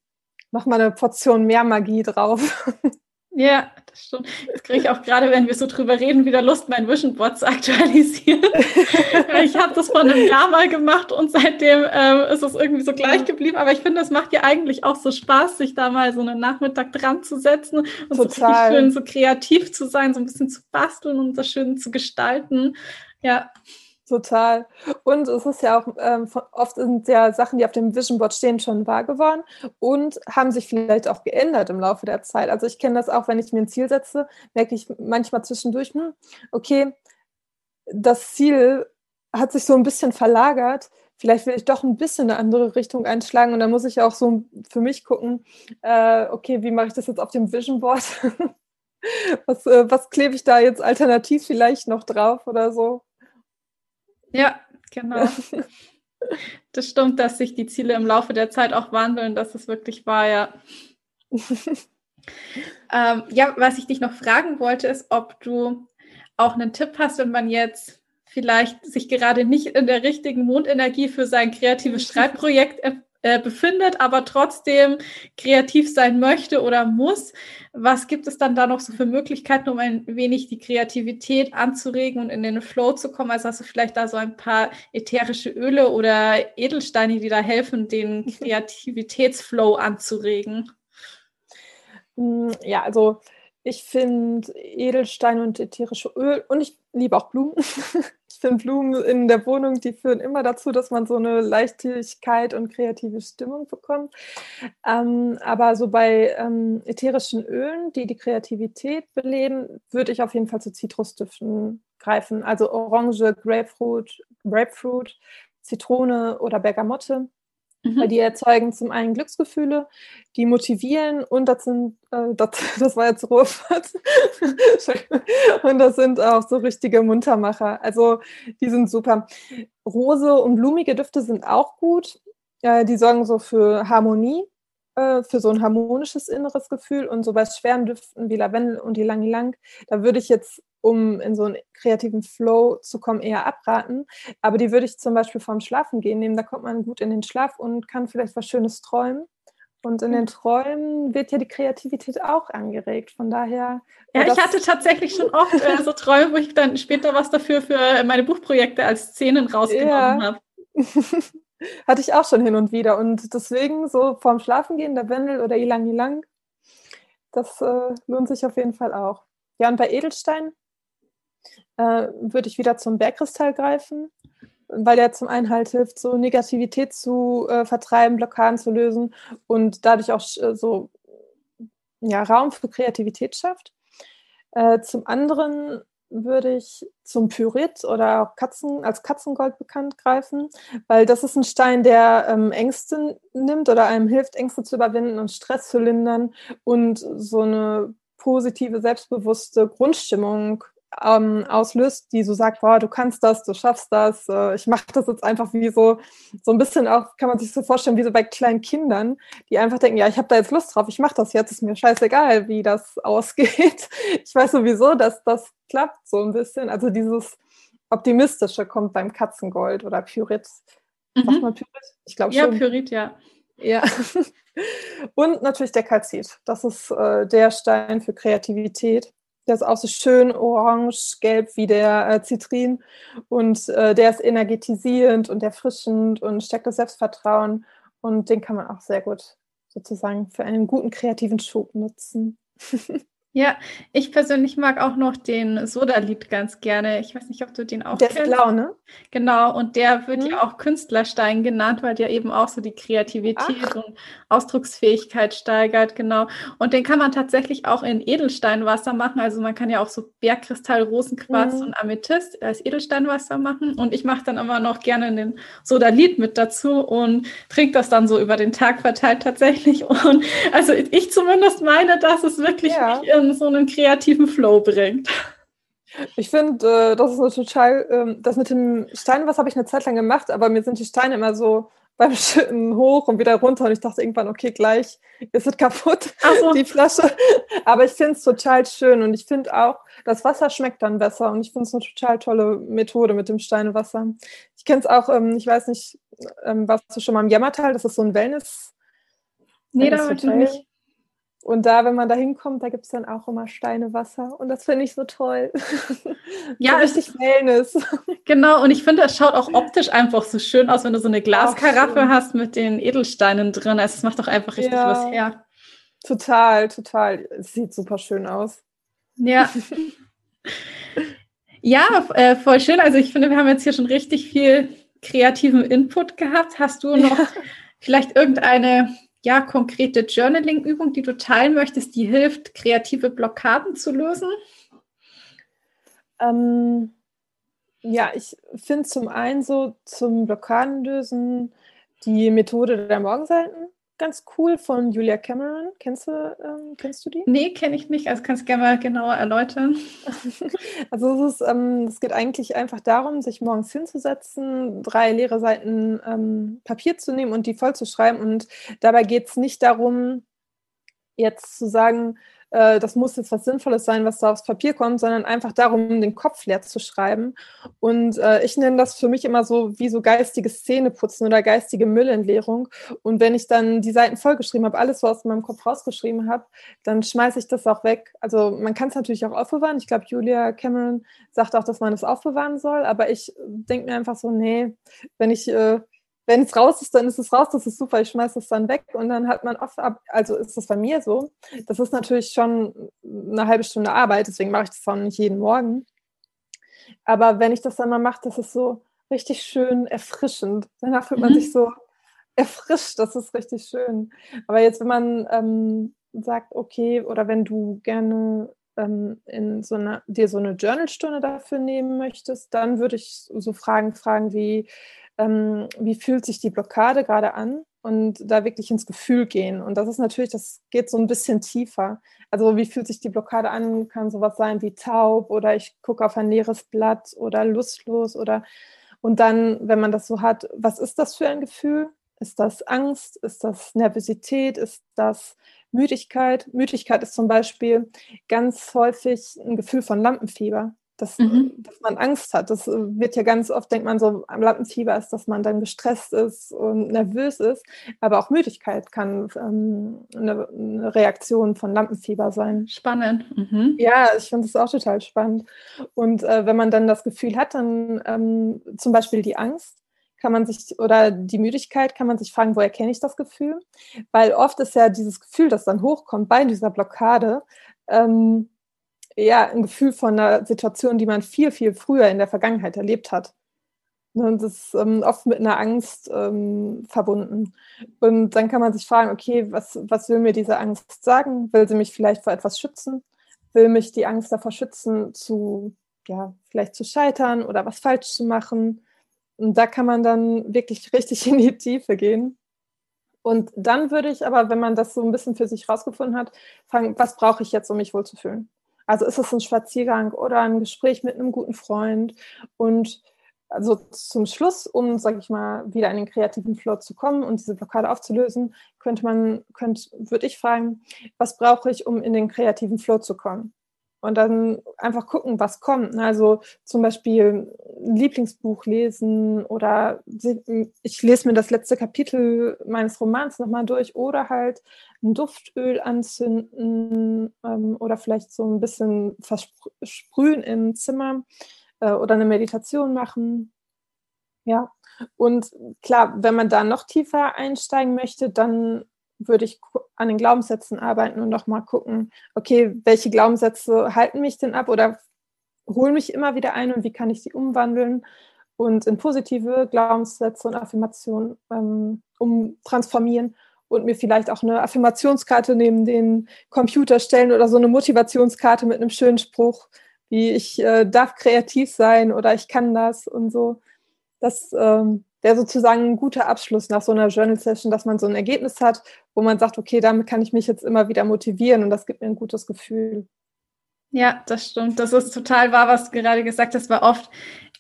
nochmal eine Portion mehr Magie drauf. Ja, das stimmt. Jetzt kriege ich auch gerade, wenn wir so drüber reden, wieder Lust, mein Vision Board zu aktualisieren. ich habe das vor einem Jahr mal gemacht und seitdem ähm, ist es irgendwie so gleich geblieben. Aber ich finde, es macht ja eigentlich auch so Spaß, sich da mal so einen Nachmittag dran zu setzen und Total. so schön so kreativ zu sein, so ein bisschen zu basteln und das schön zu gestalten. Ja. Total. Und es ist ja auch, ähm, oft sind ja Sachen, die auf dem Vision Board stehen, schon wahr geworden und haben sich vielleicht auch geändert im Laufe der Zeit. Also ich kenne das auch, wenn ich mir ein Ziel setze, merke ich manchmal zwischendurch, hm, okay, das Ziel hat sich so ein bisschen verlagert. Vielleicht will ich doch ein bisschen eine andere Richtung einschlagen und dann muss ich auch so für mich gucken, äh, okay, wie mache ich das jetzt auf dem Vision Board? was, äh, was klebe ich da jetzt alternativ vielleicht noch drauf oder so? Ja, genau. Das stimmt, dass sich die Ziele im Laufe der Zeit auch wandeln, dass es wirklich war, ja. ähm, ja, was ich dich noch fragen wollte, ist, ob du auch einen Tipp hast, wenn man jetzt vielleicht sich gerade nicht in der richtigen Mondenergie für sein kreatives Schreibprojekt äh, befindet, aber trotzdem kreativ sein möchte oder muss. Was gibt es dann da noch so für Möglichkeiten, um ein wenig die Kreativität anzuregen und in den Flow zu kommen? Also hast du vielleicht da so ein paar ätherische Öle oder Edelsteine, die da helfen, den Kreativitätsflow anzuregen? Mm, ja, also ich finde Edelsteine und ätherische Öl und ich liebe auch Blumen. ich finde Blumen in der Wohnung, die führen immer dazu, dass man so eine Leichtigkeit und kreative Stimmung bekommt. Ähm, aber so bei ähm, ätherischen Ölen, die die Kreativität beleben, würde ich auf jeden Fall zu Zitrusdüften greifen. Also Orange, Grapefruit, Grapefruit, Zitrone oder Bergamotte. Mhm. Weil die erzeugen zum einen Glücksgefühle, die motivieren und das sind, äh, das, das war jetzt Ruhrpott. und das sind auch so richtige Muntermacher. Also die sind super. Rose und blumige Düfte sind auch gut. Äh, die sorgen so für Harmonie, äh, für so ein harmonisches inneres Gefühl. Und so bei schweren Düften wie Lavendel und die Lang Lang, da würde ich jetzt um in so einen kreativen Flow zu kommen, eher abraten. Aber die würde ich zum Beispiel vorm Schlafen gehen nehmen. Da kommt man gut in den Schlaf und kann vielleicht was Schönes träumen. Und in den Träumen wird ja die Kreativität auch angeregt. Von daher. Ja, ich hatte tatsächlich schon oft äh, so Träume, wo ich dann später was dafür für meine Buchprojekte als Szenen rausgenommen ja. habe. hatte ich auch schon hin und wieder. Und deswegen so vorm Schlafen gehen, der Wendel oder Ilang Ilang, das äh, lohnt sich auf jeden Fall auch. Ja, und bei Edelstein äh, würde ich wieder zum Bergkristall greifen, weil der zum einen halt hilft, so Negativität zu äh, vertreiben, Blockaden zu lösen und dadurch auch äh, so ja, Raum für Kreativität schafft. Äh, zum anderen würde ich zum Pyrit oder auch Katzen, als Katzengold bekannt greifen, weil das ist ein Stein, der ähm, Ängste nimmt oder einem hilft, Ängste zu überwinden und Stress zu lindern und so eine positive, selbstbewusste Grundstimmung ähm, auslöst, die so sagt, boah, du kannst das, du schaffst das, äh, ich mache das jetzt einfach wie so, so ein bisschen auch, kann man sich so vorstellen, wie so bei kleinen Kindern, die einfach denken, ja, ich habe da jetzt Lust drauf, ich mache das jetzt, ist mir scheißegal, wie das ausgeht. Ich weiß sowieso, dass das klappt so ein bisschen. Also dieses Optimistische kommt beim Katzengold oder Pyrit. Mhm. Sagt man Pyrit? Ich glaube schon. Ja, Pyrit, ja. Ja. Und natürlich der Kalzit. Das ist äh, der Stein für Kreativität. Der ist auch so schön orange-gelb wie der äh, Zitrin. Und äh, der ist energetisierend und erfrischend und stärkt das Selbstvertrauen. Und den kann man auch sehr gut sozusagen für einen guten kreativen Schub nutzen. Ja, ich persönlich mag auch noch den Soda-Lied ganz gerne. Ich weiß nicht, ob du den auch der kennst. Der ist blau, ne? Genau, und der wird mhm. ja auch Künstlerstein genannt, weil der eben auch so die Kreativität Ach. und Ausdrucksfähigkeit steigert, genau. Und den kann man tatsächlich auch in Edelsteinwasser machen. Also man kann ja auch so Bergkristall, Rosenquarz mhm. und Amethyst als Edelsteinwasser machen. Und ich mache dann immer noch gerne den Soda-Lied mit dazu und trinke das dann so über den Tag verteilt tatsächlich. Und also ich zumindest meine, dass es wirklich ja. mich in so einen kreativen Flow bringt. Ich finde, äh, das ist eine total, äh, das mit dem Steinwasser habe ich eine Zeit lang gemacht, aber mir sind die Steine immer so beim Schütten hoch und wieder runter und ich dachte irgendwann, okay, gleich ist es kaputt, so. die Flasche. Aber ich finde es total schön und ich finde auch, das Wasser schmeckt dann besser und ich finde es eine total tolle Methode mit dem Steinwasser. Ich kenne es auch, ähm, ich weiß nicht, ähm, warst du schon mal im Jammertal? Das ist so ein Wellness. Nee, da war ich nicht. Und da, wenn man da hinkommt, da gibt es dann auch immer Steinewasser. Und das finde ich so toll. Ja, so richtig Wellness. Genau, und ich finde, es schaut auch optisch einfach so schön aus, wenn du so eine Glaskaraffe hast mit den Edelsteinen drin. Also es macht doch einfach richtig ja, was her. Total, total. Es sieht super schön aus. Ja. ja, äh, voll schön. Also ich finde, wir haben jetzt hier schon richtig viel kreativen Input gehabt. Hast du noch ja. vielleicht irgendeine ja, konkrete Journaling-Übung, die du teilen möchtest, die hilft, kreative Blockaden zu lösen? Ähm, ja, ich finde zum einen so zum Blockadenlösen die Methode der Morgenseiten ganz cool von Julia Cameron. Kennst du, ähm, kennst du die? Nee, kenne ich nicht. Also kannst du gerne mal genauer erläutern. also es, ist, ähm, es geht eigentlich einfach darum, sich morgens hinzusetzen, drei leere Seiten ähm, Papier zu nehmen und die voll zu schreiben. Und dabei geht es nicht darum, jetzt zu sagen, äh, das muss jetzt was Sinnvolles sein, was da aufs Papier kommt, sondern einfach darum, den Kopf leer zu schreiben. Und äh, ich nenne das für mich immer so wie so geistige Szeneputzen oder geistige Müllentleerung. Und wenn ich dann die Seiten vollgeschrieben habe, alles, was aus meinem Kopf rausgeschrieben habe, dann schmeiße ich das auch weg. Also man kann es natürlich auch aufbewahren. Ich glaube, Julia Cameron sagt auch, dass man es aufbewahren soll. Aber ich denke mir einfach so, nee, wenn ich äh, wenn es raus ist, dann ist es raus, das ist super, ich schmeiße es dann weg und dann hat man oft ab, also ist das bei mir so. Das ist natürlich schon eine halbe Stunde Arbeit, deswegen mache ich das auch nicht jeden Morgen. Aber wenn ich das dann mal mache, das ist so richtig schön erfrischend. Danach fühlt man mhm. sich so erfrischt, das ist richtig schön. Aber jetzt, wenn man ähm, sagt, okay, oder wenn du gerne ähm, in so einer, dir so eine Journalstunde dafür nehmen möchtest, dann würde ich so Fragen fragen wie, ähm, wie fühlt sich die Blockade gerade an und da wirklich ins Gefühl gehen. Und das ist natürlich, das geht so ein bisschen tiefer. Also wie fühlt sich die Blockade an, kann sowas sein wie taub oder ich gucke auf ein leeres Blatt oder lustlos oder und dann, wenn man das so hat, was ist das für ein Gefühl? Ist das Angst? Ist das Nervosität? Ist das Müdigkeit? Müdigkeit ist zum Beispiel ganz häufig ein Gefühl von Lampenfieber dass, mhm. dass man Angst hat. Das äh, wird ja ganz oft, denkt man so, am Lampenfieber ist, dass man dann gestresst ist und nervös ist. Aber auch Müdigkeit kann ähm, eine, eine, Reaktion von Lampenfieber sein. Spannend. Mhm. Ja, ich finde das auch total spannend. Und äh, wenn man dann das Gefühl hat, dann ähm, zum Beispiel die Angst, kann man sich, oder die Müdigkeit, kann man sich fragen, woher kenne ich das Gefühl? Weil oft ist ja dieses Gefühl, das dann hochkommt bei dieser Blockade, ähm, ja ein Gefühl von einer Situation, die man viel, viel früher in der Vergangenheit erlebt hat. Ne, und das ist ähm, oft mit einer Angst ähm, verbunden. Und dann kann man sich fragen, okay, was, was will mir diese Angst sagen? Will sie mich vielleicht vor etwas schützen? Will mich die Angst davor schützen, zu, ja, vielleicht zu scheitern oder was falsch zu machen? Und da kann man dann wirklich richtig in die Tiefe gehen. Und dann würde ich aber, wenn man das so ein bisschen für sich rausgefunden hat, fragen, was brauche ich jetzt, um mich wohlzufühlen? Also ist es ein Spaziergang oder ein Gespräch mit einem guten Freund und also zum Schluss, um, sage ich mal, wieder in den kreativen Flow zu kommen und diese Blockade aufzulösen, könnte man, könnte, würde ich fragen, was brauche ich, um in den kreativen Flow zu kommen? Und dann einfach gucken, was kommt. Also zum Beispiel ein Lieblingsbuch lesen oder ich lese mir das letzte Kapitel meines Romans nochmal durch oder halt ein Duftöl anzünden ähm, oder vielleicht so ein bisschen versprühen im Zimmer äh, oder eine Meditation machen. Ja, und klar, wenn man da noch tiefer einsteigen möchte, dann würde ich an den Glaubenssätzen arbeiten und nochmal gucken, okay, welche Glaubenssätze halten mich denn ab oder holen mich immer wieder ein und wie kann ich sie umwandeln und in positive Glaubenssätze und Affirmationen ähm, umtransformieren und mir vielleicht auch eine Affirmationskarte neben den Computer stellen oder so eine Motivationskarte mit einem schönen Spruch, wie ich äh, darf kreativ sein oder ich kann das und so. Das ähm, wäre sozusagen ein guter Abschluss nach so einer Journal Session, dass man so ein Ergebnis hat, wo man sagt, okay, damit kann ich mich jetzt immer wieder motivieren und das gibt mir ein gutes Gefühl. Ja, das stimmt. Das ist total wahr, was du gerade gesagt hast, weil oft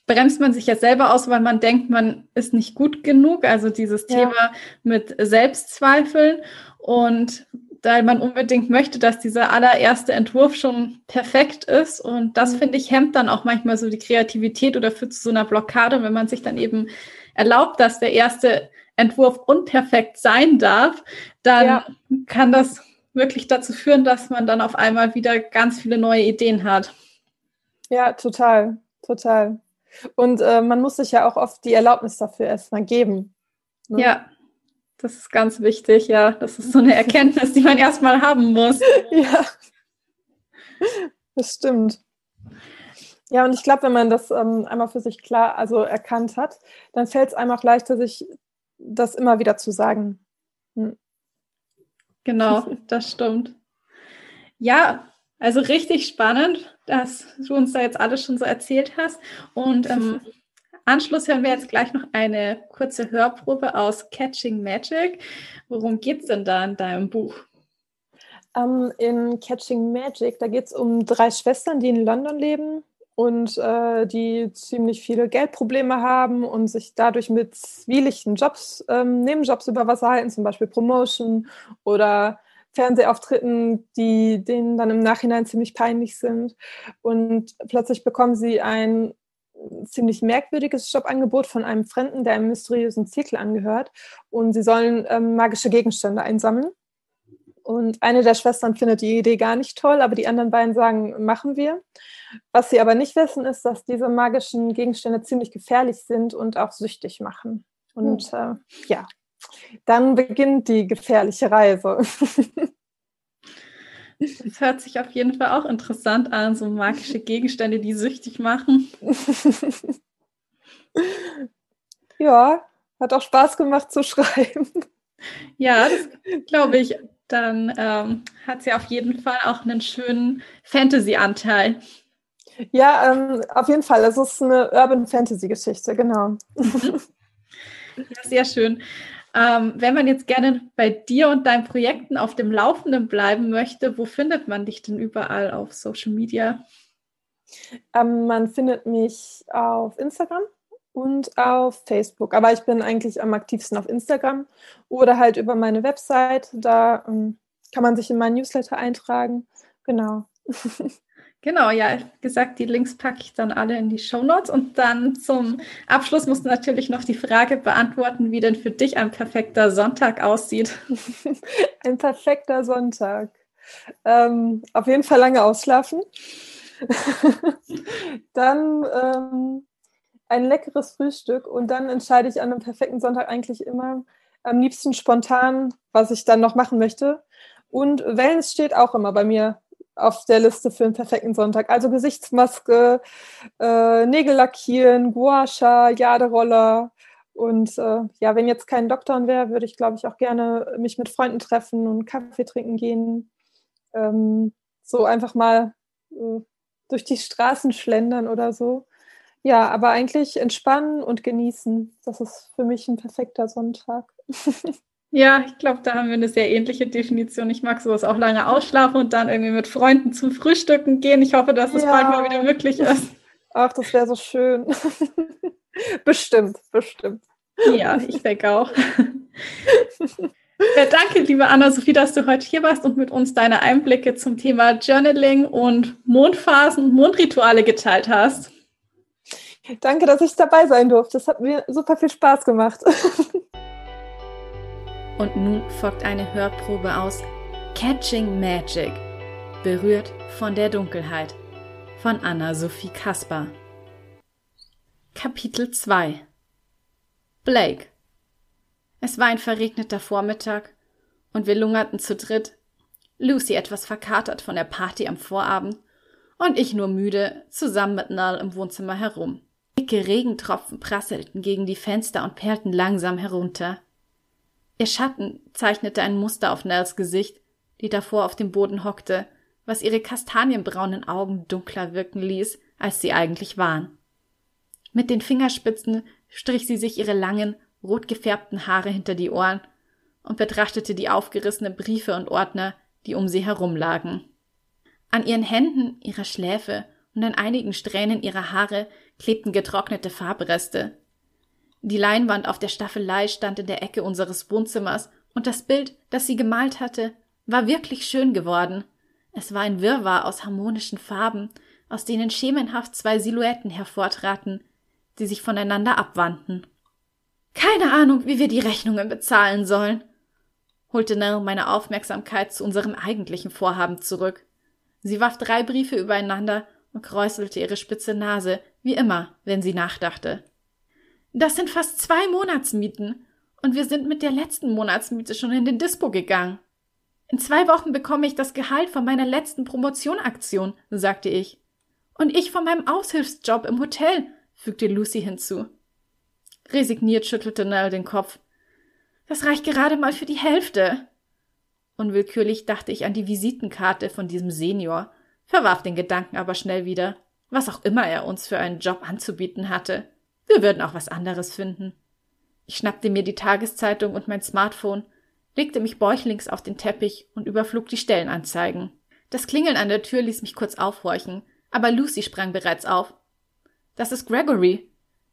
bremst man sich ja selber aus, weil man denkt, man ist nicht gut genug. Also dieses ja. Thema mit Selbstzweifeln und weil man unbedingt möchte, dass dieser allererste Entwurf schon perfekt ist. Und das, mhm. finde ich, hemmt dann auch manchmal so die Kreativität oder führt zu so einer Blockade, wenn man sich dann eben erlaubt, dass der erste Entwurf unperfekt sein darf, dann ja. kann das wirklich dazu führen, dass man dann auf einmal wieder ganz viele neue Ideen hat. Ja, total, total. Und äh, man muss sich ja auch oft die Erlaubnis dafür erstmal geben. Ne? Ja, das ist ganz wichtig, ja. Das ist so eine Erkenntnis, die man erstmal haben muss. ja, das stimmt. Ja, und ich glaube, wenn man das ähm, einmal für sich klar, also erkannt hat, dann fällt es einem auch leichter, sich das immer wieder zu sagen. Hm. Genau, das stimmt. Ja, also richtig spannend, dass du uns da jetzt alles schon so erzählt hast. Und im Anschluss hören wir jetzt gleich noch eine kurze Hörprobe aus Catching Magic. Worum geht es denn da in deinem Buch? Ähm, in Catching Magic, da geht es um drei Schwestern, die in London leben und äh, die ziemlich viele Geldprobleme haben und sich dadurch mit zwielichten Jobs, ähm, Nebenjobs über Wasser halten, zum Beispiel Promotion oder Fernsehauftritten, die denen dann im Nachhinein ziemlich peinlich sind. Und plötzlich bekommen sie ein ziemlich merkwürdiges Jobangebot von einem Fremden, der einem mysteriösen Zirkel angehört. Und sie sollen ähm, magische Gegenstände einsammeln. Und eine der Schwestern findet die Idee gar nicht toll, aber die anderen beiden sagen, machen wir. Was sie aber nicht wissen, ist, dass diese magischen Gegenstände ziemlich gefährlich sind und auch süchtig machen. Und hm. äh, ja, dann beginnt die gefährliche Reise. Das hört sich auf jeden Fall auch interessant an, so magische Gegenstände, die süchtig machen. ja, hat auch Spaß gemacht zu schreiben. Ja, das glaube ich. Dann ähm, hat sie auf jeden Fall auch einen schönen Fantasy-Anteil. Ja, ähm, auf jeden Fall. Es ist eine Urban Fantasy Geschichte, genau. ja, sehr schön. Ähm, wenn man jetzt gerne bei dir und deinen Projekten auf dem Laufenden bleiben möchte, wo findet man dich denn überall auf Social Media? Ähm, man findet mich auf Instagram und auf Facebook. Aber ich bin eigentlich am aktivsten auf Instagram oder halt über meine Website. Da ähm, kann man sich in meinen Newsletter eintragen. Genau. Genau, ja, gesagt, die Links packe ich dann alle in die Show Notes und dann zum Abschluss musst du natürlich noch die Frage beantworten, wie denn für dich ein perfekter Sonntag aussieht. ein perfekter Sonntag. Ähm, auf jeden Fall lange ausschlafen. dann ähm, ein leckeres Frühstück und dann entscheide ich an einem perfekten Sonntag eigentlich immer am liebsten spontan, was ich dann noch machen möchte. Und Wellness steht auch immer bei mir auf der Liste für einen perfekten Sonntag. Also Gesichtsmaske, äh, Nägel lackieren, Gua Sha, Jaderoller. Und äh, ja, wenn jetzt kein Doktor wäre, würde ich, glaube ich, auch gerne mich mit Freunden treffen und Kaffee trinken gehen. Ähm, so einfach mal äh, durch die Straßen schlendern oder so. Ja, aber eigentlich entspannen und genießen. Das ist für mich ein perfekter Sonntag. Ja, ich glaube, da haben wir eine sehr ähnliche Definition. Ich mag sowas auch lange ausschlafen und dann irgendwie mit Freunden zum Frühstücken gehen. Ich hoffe, dass das ja. bald mal wieder möglich ist. Ach, das wäre so schön. bestimmt, bestimmt. Ja, ich denke auch. Ja, danke, liebe Anna-Sophie, dass du heute hier warst und mit uns deine Einblicke zum Thema Journaling und Mondphasen und Mondrituale geteilt hast. Danke, dass ich dabei sein durfte. Das hat mir super viel Spaß gemacht. Und nun folgt eine Hörprobe aus Catching Magic, berührt von der Dunkelheit von Anna-Sophie Kaspar. Kapitel 2 Blake Es war ein verregneter Vormittag und wir lungerten zu dritt. Lucy etwas verkatert von der Party am Vorabend und ich nur müde, zusammen mit Null im Wohnzimmer herum. Dicke Regentropfen prasselten gegen die Fenster und perlten langsam herunter. Ihr Schatten zeichnete ein Muster auf Nels Gesicht, die davor auf dem Boden hockte, was ihre kastanienbraunen Augen dunkler wirken ließ, als sie eigentlich waren. Mit den Fingerspitzen strich sie sich ihre langen, rot gefärbten Haare hinter die Ohren und betrachtete die aufgerissenen Briefe und Ordner, die um sie herumlagen. An ihren Händen, ihrer Schläfe und an einigen Strähnen ihrer Haare klebten getrocknete Farbreste. Die Leinwand auf der Staffelei stand in der Ecke unseres Wohnzimmers, und das Bild, das sie gemalt hatte, war wirklich schön geworden. Es war ein Wirrwarr aus harmonischen Farben, aus denen schemenhaft zwei Silhouetten hervortraten, die sich voneinander abwandten. Keine Ahnung, wie wir die Rechnungen bezahlen sollen, holte Nell meine Aufmerksamkeit zu unserem eigentlichen Vorhaben zurück. Sie warf drei Briefe übereinander und kräuselte ihre spitze Nase, wie immer, wenn sie nachdachte. Das sind fast zwei Monatsmieten, und wir sind mit der letzten Monatsmiete schon in den Dispo gegangen. In zwei Wochen bekomme ich das Gehalt von meiner letzten Promotionaktion, sagte ich. Und ich von meinem Aushilfsjob im Hotel, fügte Lucy hinzu. Resigniert schüttelte Nell den Kopf. Das reicht gerade mal für die Hälfte. Unwillkürlich dachte ich an die Visitenkarte von diesem Senior, verwarf den Gedanken aber schnell wieder, was auch immer er uns für einen Job anzubieten hatte. Wir würden auch was anderes finden. Ich schnappte mir die Tageszeitung und mein Smartphone, legte mich bäuchlings auf den Teppich und überflug die Stellenanzeigen. Das Klingeln an der Tür ließ mich kurz aufhorchen, aber Lucy sprang bereits auf. Das ist Gregory.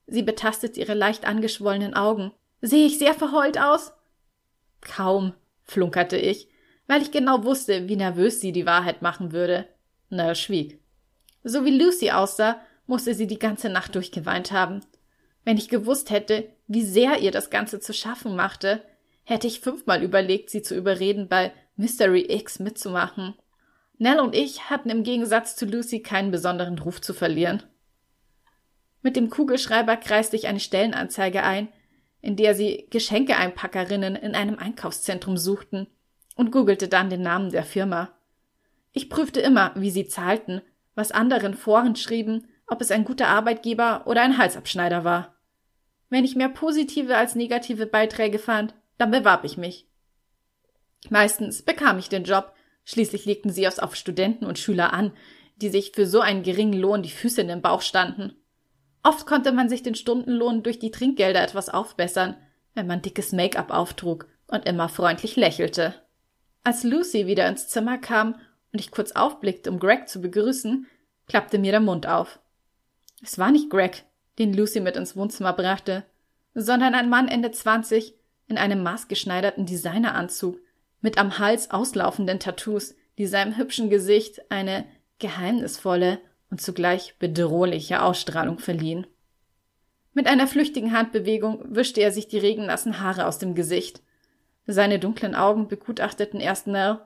Sie betastet ihre leicht angeschwollenen Augen. Sehe ich sehr verheult aus? Kaum, flunkerte ich, weil ich genau wusste, wie nervös sie die Wahrheit machen würde. Nell schwieg. So wie Lucy aussah, musste sie die ganze Nacht durchgeweint haben. Wenn ich gewusst hätte, wie sehr ihr das Ganze zu schaffen machte, hätte ich fünfmal überlegt, sie zu überreden, bei Mystery X mitzumachen. Nell und ich hatten im Gegensatz zu Lucy keinen besonderen Ruf zu verlieren. Mit dem Kugelschreiber kreiste ich eine Stellenanzeige ein, in der sie Geschenkeeinpackerinnen in einem Einkaufszentrum suchten und googelte dann den Namen der Firma. Ich prüfte immer, wie sie zahlten, was anderen Foren schrieben, ob es ein guter Arbeitgeber oder ein Halsabschneider war. Wenn ich mehr positive als negative Beiträge fand, dann bewarb ich mich. Meistens bekam ich den Job, schließlich legten sie es auf Studenten und Schüler an, die sich für so einen geringen Lohn die Füße in den Bauch standen. Oft konnte man sich den Stundenlohn durch die Trinkgelder etwas aufbessern, wenn man dickes Make-up auftrug und immer freundlich lächelte. Als Lucy wieder ins Zimmer kam und ich kurz aufblickte, um Greg zu begrüßen, klappte mir der Mund auf. Es war nicht Greg, den Lucy mit ins Wohnzimmer brachte, sondern ein Mann Ende zwanzig in einem maßgeschneiderten Designeranzug mit am Hals auslaufenden Tattoos, die seinem hübschen Gesicht eine geheimnisvolle und zugleich bedrohliche Ausstrahlung verliehen. Mit einer flüchtigen Handbewegung wischte er sich die regennassen Haare aus dem Gesicht. Seine dunklen Augen begutachteten erst Nell,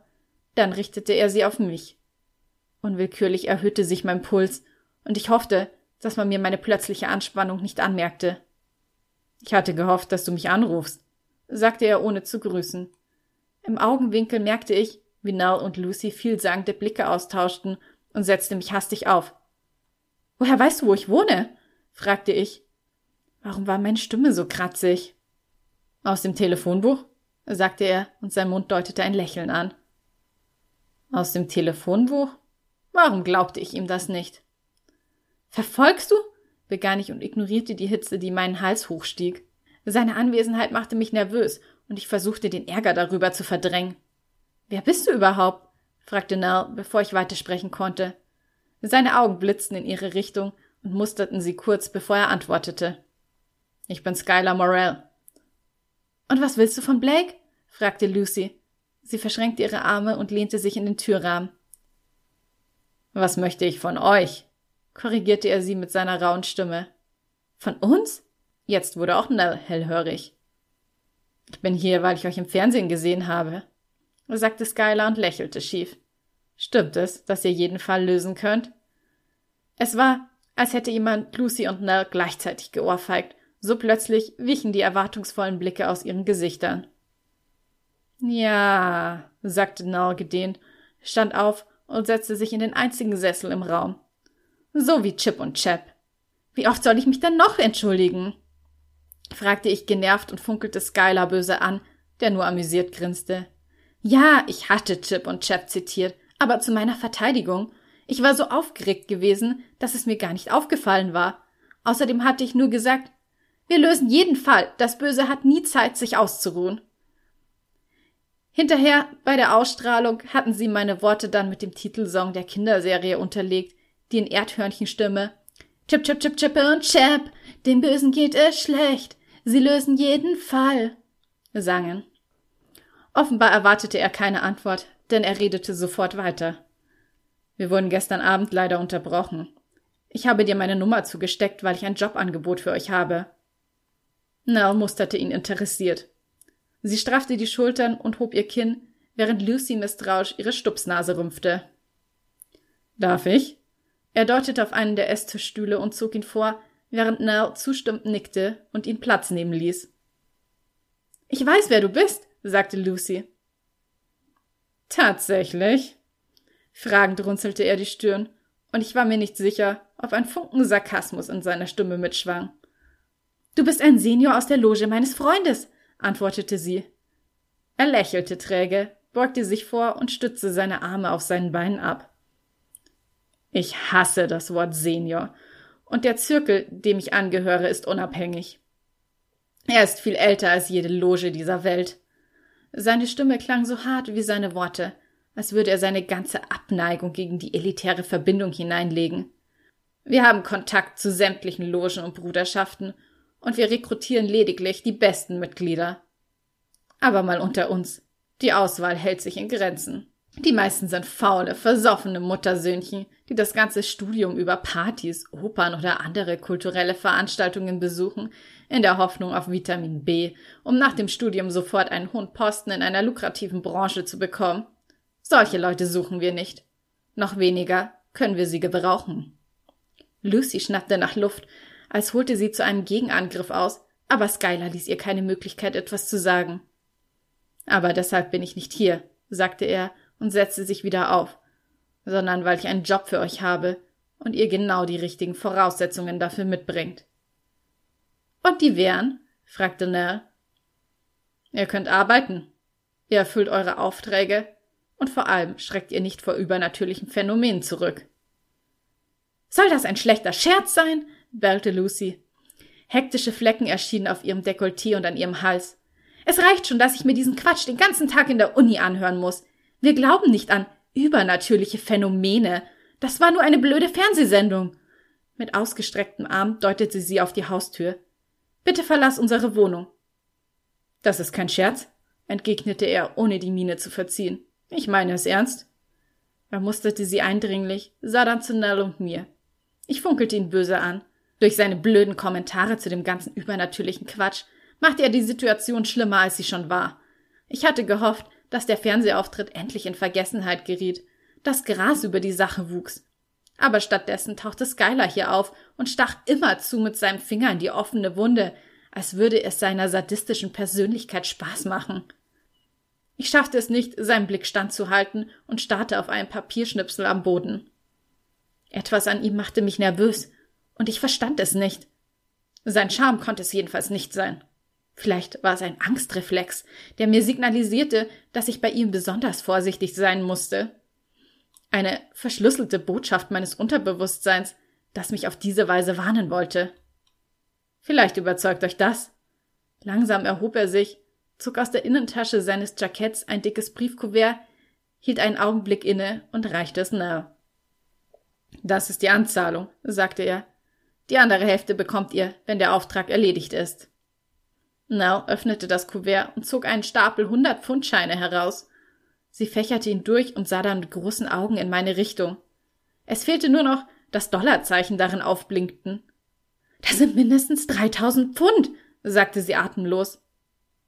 dann richtete er sie auf mich. Unwillkürlich erhöhte sich mein Puls, und ich hoffte, dass man mir meine plötzliche Anspannung nicht anmerkte. Ich hatte gehofft, dass du mich anrufst, sagte er ohne zu grüßen. Im Augenwinkel merkte ich, wie Nell und Lucy vielsagende Blicke austauschten und setzte mich hastig auf. Woher weißt du, wo ich wohne? fragte ich. Warum war meine Stimme so kratzig? Aus dem Telefonbuch? sagte er, und sein Mund deutete ein Lächeln an. Aus dem Telefonbuch? Warum glaubte ich ihm das nicht? Verfolgst du? begann ich und ignorierte die Hitze, die meinen Hals hochstieg. Seine Anwesenheit machte mich nervös, und ich versuchte den Ärger darüber zu verdrängen. Wer bist du überhaupt? fragte Nell, bevor ich weitersprechen konnte. Seine Augen blitzten in ihre Richtung und musterten sie kurz, bevor er antwortete. Ich bin Skylar Morell. Und was willst du von Blake? fragte Lucy. Sie verschränkte ihre Arme und lehnte sich in den Türrahmen. Was möchte ich von euch? korrigierte er sie mit seiner rauen Stimme. Von uns? Jetzt wurde auch Nell hellhörig. Ich bin hier, weil ich euch im Fernsehen gesehen habe, sagte Skylar und lächelte schief. Stimmt es, dass ihr jeden Fall lösen könnt? Es war, als hätte jemand Lucy und Nell gleichzeitig geohrfeigt. So plötzlich wichen die erwartungsvollen Blicke aus ihren Gesichtern. Ja, sagte Nell gedehnt, stand auf und setzte sich in den einzigen Sessel im Raum. So wie Chip und Chap. Wie oft soll ich mich denn noch entschuldigen? fragte ich genervt und funkelte Skylar böse an, der nur amüsiert grinste. Ja, ich hatte Chip und Chap zitiert, aber zu meiner Verteidigung. Ich war so aufgeregt gewesen, dass es mir gar nicht aufgefallen war. Außerdem hatte ich nur gesagt, wir lösen jeden Fall. Das Böse hat nie Zeit, sich auszuruhen. Hinterher, bei der Ausstrahlung, hatten sie meine Worte dann mit dem Titelsong der Kinderserie unterlegt, die in Erdhörnchenstimme Chip, Chip, Chip, Chip und Chap, dem Bösen geht es schlecht, sie lösen jeden Fall, sangen. Offenbar erwartete er keine Antwort, denn er redete sofort weiter. Wir wurden gestern Abend leider unterbrochen. Ich habe dir meine Nummer zugesteckt, weil ich ein Jobangebot für euch habe. Nell musterte ihn interessiert. Sie straffte die Schultern und hob ihr Kinn, während Lucy misstrauisch ihre Stupsnase rümpfte. Darf ich? Er deutete auf einen der Esstischstühle und zog ihn vor, während Nell zustimmend nickte und ihn Platz nehmen ließ. Ich weiß, wer du bist, sagte Lucy. Tatsächlich? Fragend runzelte er die Stirn, und ich war mir nicht sicher, ob ein Funken Sarkasmus in seiner Stimme mitschwang. Du bist ein Senior aus der Loge meines Freundes, antwortete sie. Er lächelte träge, beugte sich vor und stützte seine Arme auf seinen Beinen ab. Ich hasse das Wort Senior, und der Zirkel, dem ich angehöre, ist unabhängig. Er ist viel älter als jede Loge dieser Welt. Seine Stimme klang so hart wie seine Worte, als würde er seine ganze Abneigung gegen die elitäre Verbindung hineinlegen. Wir haben Kontakt zu sämtlichen Logen und Bruderschaften und wir rekrutieren lediglich die besten Mitglieder. Aber mal unter uns. Die Auswahl hält sich in Grenzen. Die meisten sind faule, versoffene Muttersöhnchen, die das ganze Studium über Partys, Opern oder andere kulturelle Veranstaltungen besuchen, in der Hoffnung auf Vitamin B, um nach dem Studium sofort einen hohen Posten in einer lukrativen Branche zu bekommen. Solche Leute suchen wir nicht. Noch weniger können wir sie gebrauchen. Lucy schnappte nach Luft, als holte sie zu einem Gegenangriff aus, aber Skylar ließ ihr keine Möglichkeit, etwas zu sagen. Aber deshalb bin ich nicht hier, sagte er und setzte sich wieder auf, sondern weil ich einen Job für euch habe und ihr genau die richtigen Voraussetzungen dafür mitbringt. Und die wären? fragte Nell. Ihr könnt arbeiten. Ihr erfüllt eure Aufträge und vor allem schreckt ihr nicht vor übernatürlichen Phänomenen zurück. Soll das ein schlechter Scherz sein? Bellte Lucy. Hektische Flecken erschienen auf ihrem Dekolleté und an ihrem Hals. Es reicht schon, dass ich mir diesen Quatsch den ganzen Tag in der Uni anhören muss. Wir glauben nicht an übernatürliche Phänomene. Das war nur eine blöde Fernsehsendung. Mit ausgestrecktem Arm deutete sie auf die Haustür. Bitte verlass unsere Wohnung. Das ist kein Scherz, entgegnete er, ohne die Miene zu verziehen. Ich meine es ernst. Er musterte sie eindringlich, sah dann zu Nell und mir. Ich funkelte ihn böse an. Durch seine blöden Kommentare zu dem ganzen übernatürlichen Quatsch machte er die Situation schlimmer, als sie schon war. Ich hatte gehofft, dass der Fernsehauftritt endlich in Vergessenheit geriet, dass Gras über die Sache wuchs. Aber stattdessen tauchte Skylar hier auf und stach immerzu mit seinem Finger in die offene Wunde, als würde es seiner sadistischen Persönlichkeit Spaß machen. Ich schaffte es nicht, seinen Blick standzuhalten und starrte auf einen Papierschnipsel am Boden. Etwas an ihm machte mich nervös, und ich verstand es nicht. Sein Charme konnte es jedenfalls nicht sein. Vielleicht war es ein Angstreflex, der mir signalisierte, dass ich bei ihm besonders vorsichtig sein musste. Eine verschlüsselte Botschaft meines Unterbewusstseins, das mich auf diese Weise warnen wollte. Vielleicht überzeugt euch das. Langsam erhob er sich, zog aus der Innentasche seines Jacketts ein dickes Briefkuvert, hielt einen Augenblick inne und reichte es nahe. Das ist die Anzahlung, sagte er. Die andere Hälfte bekommt ihr, wenn der Auftrag erledigt ist. Nell öffnete das Kuvert und zog einen Stapel hundert Pfundscheine heraus. Sie fächerte ihn durch und sah dann mit großen Augen in meine Richtung. Es fehlte nur noch, dass Dollarzeichen darin aufblinkten. Das sind mindestens dreitausend Pfund, sagte sie atemlos.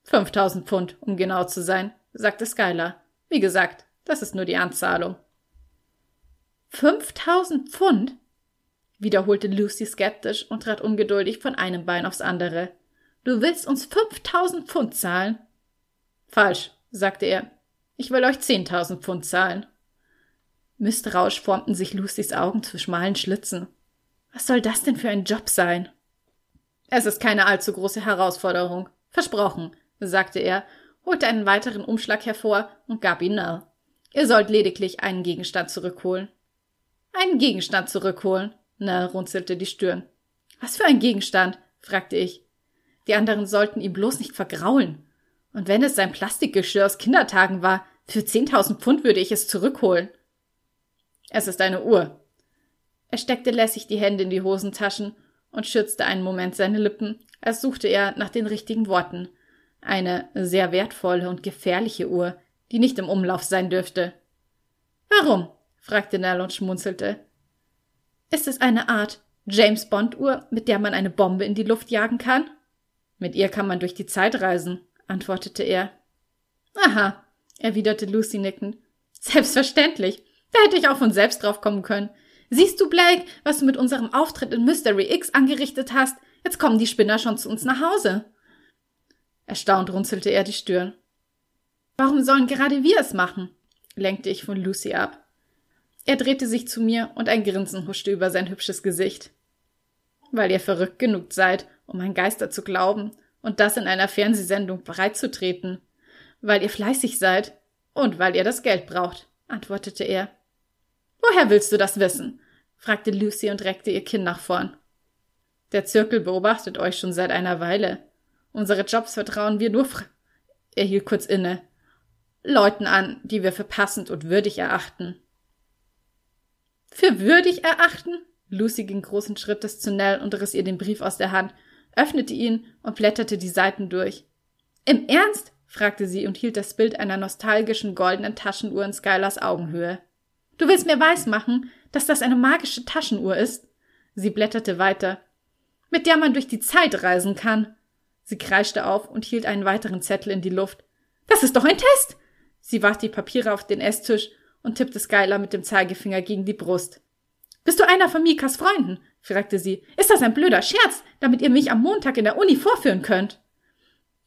Fünftausend Pfund, um genau zu sein, sagte Skylar. Wie gesagt, das ist nur die Anzahlung. Fünftausend Pfund? Wiederholte Lucy skeptisch und trat ungeduldig von einem Bein aufs andere. Du willst uns 5000 Pfund zahlen? Falsch, sagte er. Ich will euch zehntausend Pfund zahlen. Misstrauisch formten sich Lucys Augen zu schmalen Schlitzen. Was soll das denn für ein Job sein? Es ist keine allzu große Herausforderung. Versprochen, sagte er, holte einen weiteren Umschlag hervor und gab ihn Nell. Ihr sollt lediglich einen Gegenstand zurückholen. Einen Gegenstand zurückholen. Nell runzelte die Stirn. Was für ein Gegenstand? fragte ich. Die anderen sollten ihn bloß nicht vergraulen. Und wenn es sein Plastikgeschirr aus Kindertagen war, für zehntausend Pfund würde ich es zurückholen. Es ist eine Uhr. Er steckte lässig die Hände in die Hosentaschen und schürzte einen Moment seine Lippen, als suchte er nach den richtigen Worten. Eine sehr wertvolle und gefährliche Uhr, die nicht im Umlauf sein dürfte. Warum? fragte Nell und schmunzelte. Ist es eine Art James Bond Uhr, mit der man eine Bombe in die Luft jagen kann? Mit ihr kann man durch die Zeit reisen, antwortete er. Aha, erwiderte Lucy nickend. Selbstverständlich. Da hätte ich auch von selbst drauf kommen können. Siehst du, Blake, was du mit unserem Auftritt in Mystery X angerichtet hast? Jetzt kommen die Spinner schon zu uns nach Hause. Erstaunt runzelte er die Stirn. Warum sollen gerade wir es machen? lenkte ich von Lucy ab. Er drehte sich zu mir und ein Grinsen huschte über sein hübsches Gesicht. Weil ihr verrückt genug seid, um an Geister zu glauben und das in einer Fernsehsendung bereitzutreten. Weil ihr fleißig seid und weil ihr das Geld braucht, antwortete er. Woher willst du das wissen? fragte Lucy und reckte ihr Kinn nach vorn. Der Zirkel beobachtet euch schon seit einer Weile. Unsere Jobs vertrauen wir nur. er hielt kurz inne. Leuten an, die wir für passend und würdig erachten. Für würdig erachten? Lucy ging großen Schrittes zu Nell und riss ihr den Brief aus der Hand, öffnete ihn und blätterte die Seiten durch. Im Ernst? fragte sie und hielt das Bild einer nostalgischen goldenen Taschenuhr in Skylers Augenhöhe. Du willst mir weismachen, dass das eine magische Taschenuhr ist? Sie blätterte weiter. Mit der man durch die Zeit reisen kann. Sie kreischte auf und hielt einen weiteren Zettel in die Luft. Das ist doch ein Test! Sie warf die Papiere auf den Esstisch und tippte Skylar mit dem Zeigefinger gegen die Brust. Bist du einer von Mikas Freunden? fragte sie. Ist das ein blöder Scherz, damit ihr mich am Montag in der Uni vorführen könnt?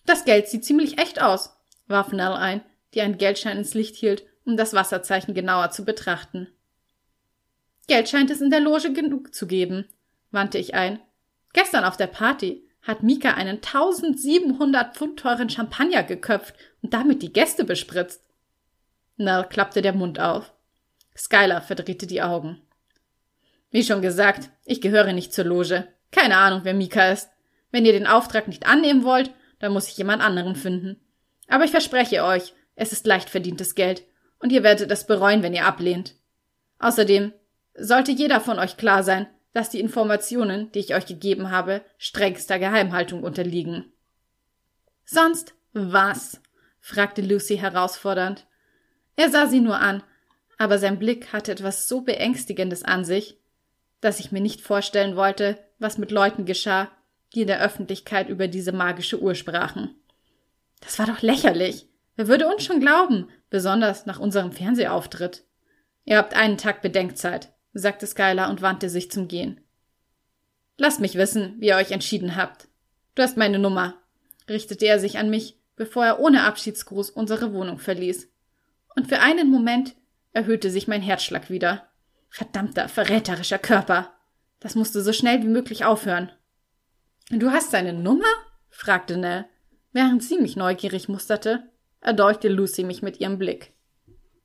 Das Geld sieht ziemlich echt aus, warf Nell ein, die einen Geldschein ins Licht hielt, um das Wasserzeichen genauer zu betrachten. Geld scheint es in der Loge genug zu geben, wandte ich ein. Gestern auf der Party hat Mika einen 1700 Pfund teuren Champagner geköpft und damit die Gäste bespritzt. Nell klappte der Mund auf. Skylar verdrehte die Augen. Wie schon gesagt, ich gehöre nicht zur Loge. Keine Ahnung, wer Mika ist. Wenn ihr den Auftrag nicht annehmen wollt, dann muss ich jemand anderen finden. Aber ich verspreche euch, es ist leicht verdientes Geld, und ihr werdet es bereuen, wenn ihr ablehnt. Außerdem sollte jeder von euch klar sein, dass die Informationen, die ich euch gegeben habe, strengster Geheimhaltung unterliegen. Sonst was? fragte Lucy herausfordernd. Er sah sie nur an, aber sein Blick hatte etwas so Beängstigendes an sich, dass ich mir nicht vorstellen wollte, was mit Leuten geschah, die in der Öffentlichkeit über diese magische Uhr sprachen. Das war doch lächerlich. Wer würde uns schon glauben, besonders nach unserem Fernsehauftritt? Ihr habt einen Tag Bedenkzeit, sagte Skylar und wandte sich zum Gehen. Lasst mich wissen, wie ihr euch entschieden habt. Du hast meine Nummer, richtete er sich an mich, bevor er ohne Abschiedsgruß unsere Wohnung verließ und für einen Moment erhöhte sich mein Herzschlag wieder. Verdammter, verräterischer Körper. Das musste so schnell wie möglich aufhören. Du hast seine Nummer? fragte Nell, während sie mich neugierig musterte, erdolchte Lucy mich mit ihrem Blick.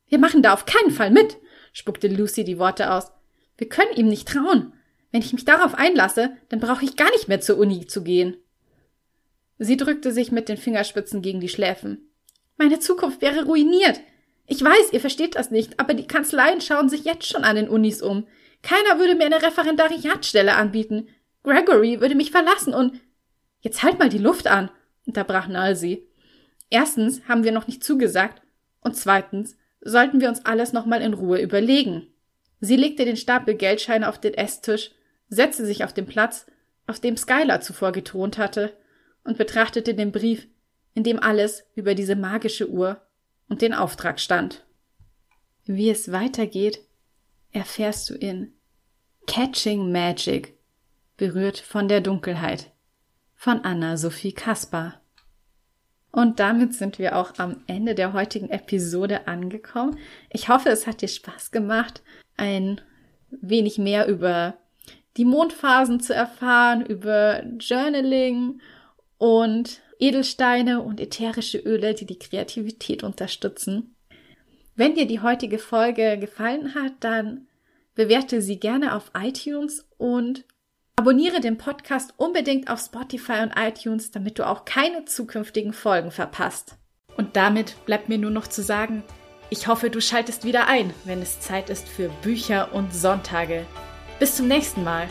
Wir machen da auf keinen Fall mit, spuckte Lucy die Worte aus. Wir können ihm nicht trauen. Wenn ich mich darauf einlasse, dann brauche ich gar nicht mehr zur Uni zu gehen. Sie drückte sich mit den Fingerspitzen gegen die Schläfen. Meine Zukunft wäre ruiniert. Ich weiß, ihr versteht das nicht, aber die Kanzleien schauen sich jetzt schon an den Unis um. Keiner würde mir eine Referendariatstelle anbieten. Gregory würde mich verlassen und Jetzt halt mal die Luft an, unterbrach Nalsi. Erstens haben wir noch nicht zugesagt und zweitens sollten wir uns alles nochmal in Ruhe überlegen. Sie legte den Stapel Geldscheine auf den Esstisch, setzte sich auf den Platz, auf dem Skylar zuvor gethront hatte, und betrachtete den Brief, in dem alles über diese magische Uhr und den Auftrag stand. Wie es weitergeht, erfährst du in Catching Magic, berührt von der Dunkelheit, von Anna Sophie Kaspar. Und damit sind wir auch am Ende der heutigen Episode angekommen. Ich hoffe, es hat dir Spaß gemacht, ein wenig mehr über die Mondphasen zu erfahren, über Journaling und Edelsteine und ätherische Öle, die die Kreativität unterstützen. Wenn dir die heutige Folge gefallen hat, dann bewerte sie gerne auf iTunes und abonniere den Podcast unbedingt auf Spotify und iTunes, damit du auch keine zukünftigen Folgen verpasst. Und damit bleibt mir nur noch zu sagen, ich hoffe, du schaltest wieder ein, wenn es Zeit ist für Bücher und Sonntage. Bis zum nächsten Mal.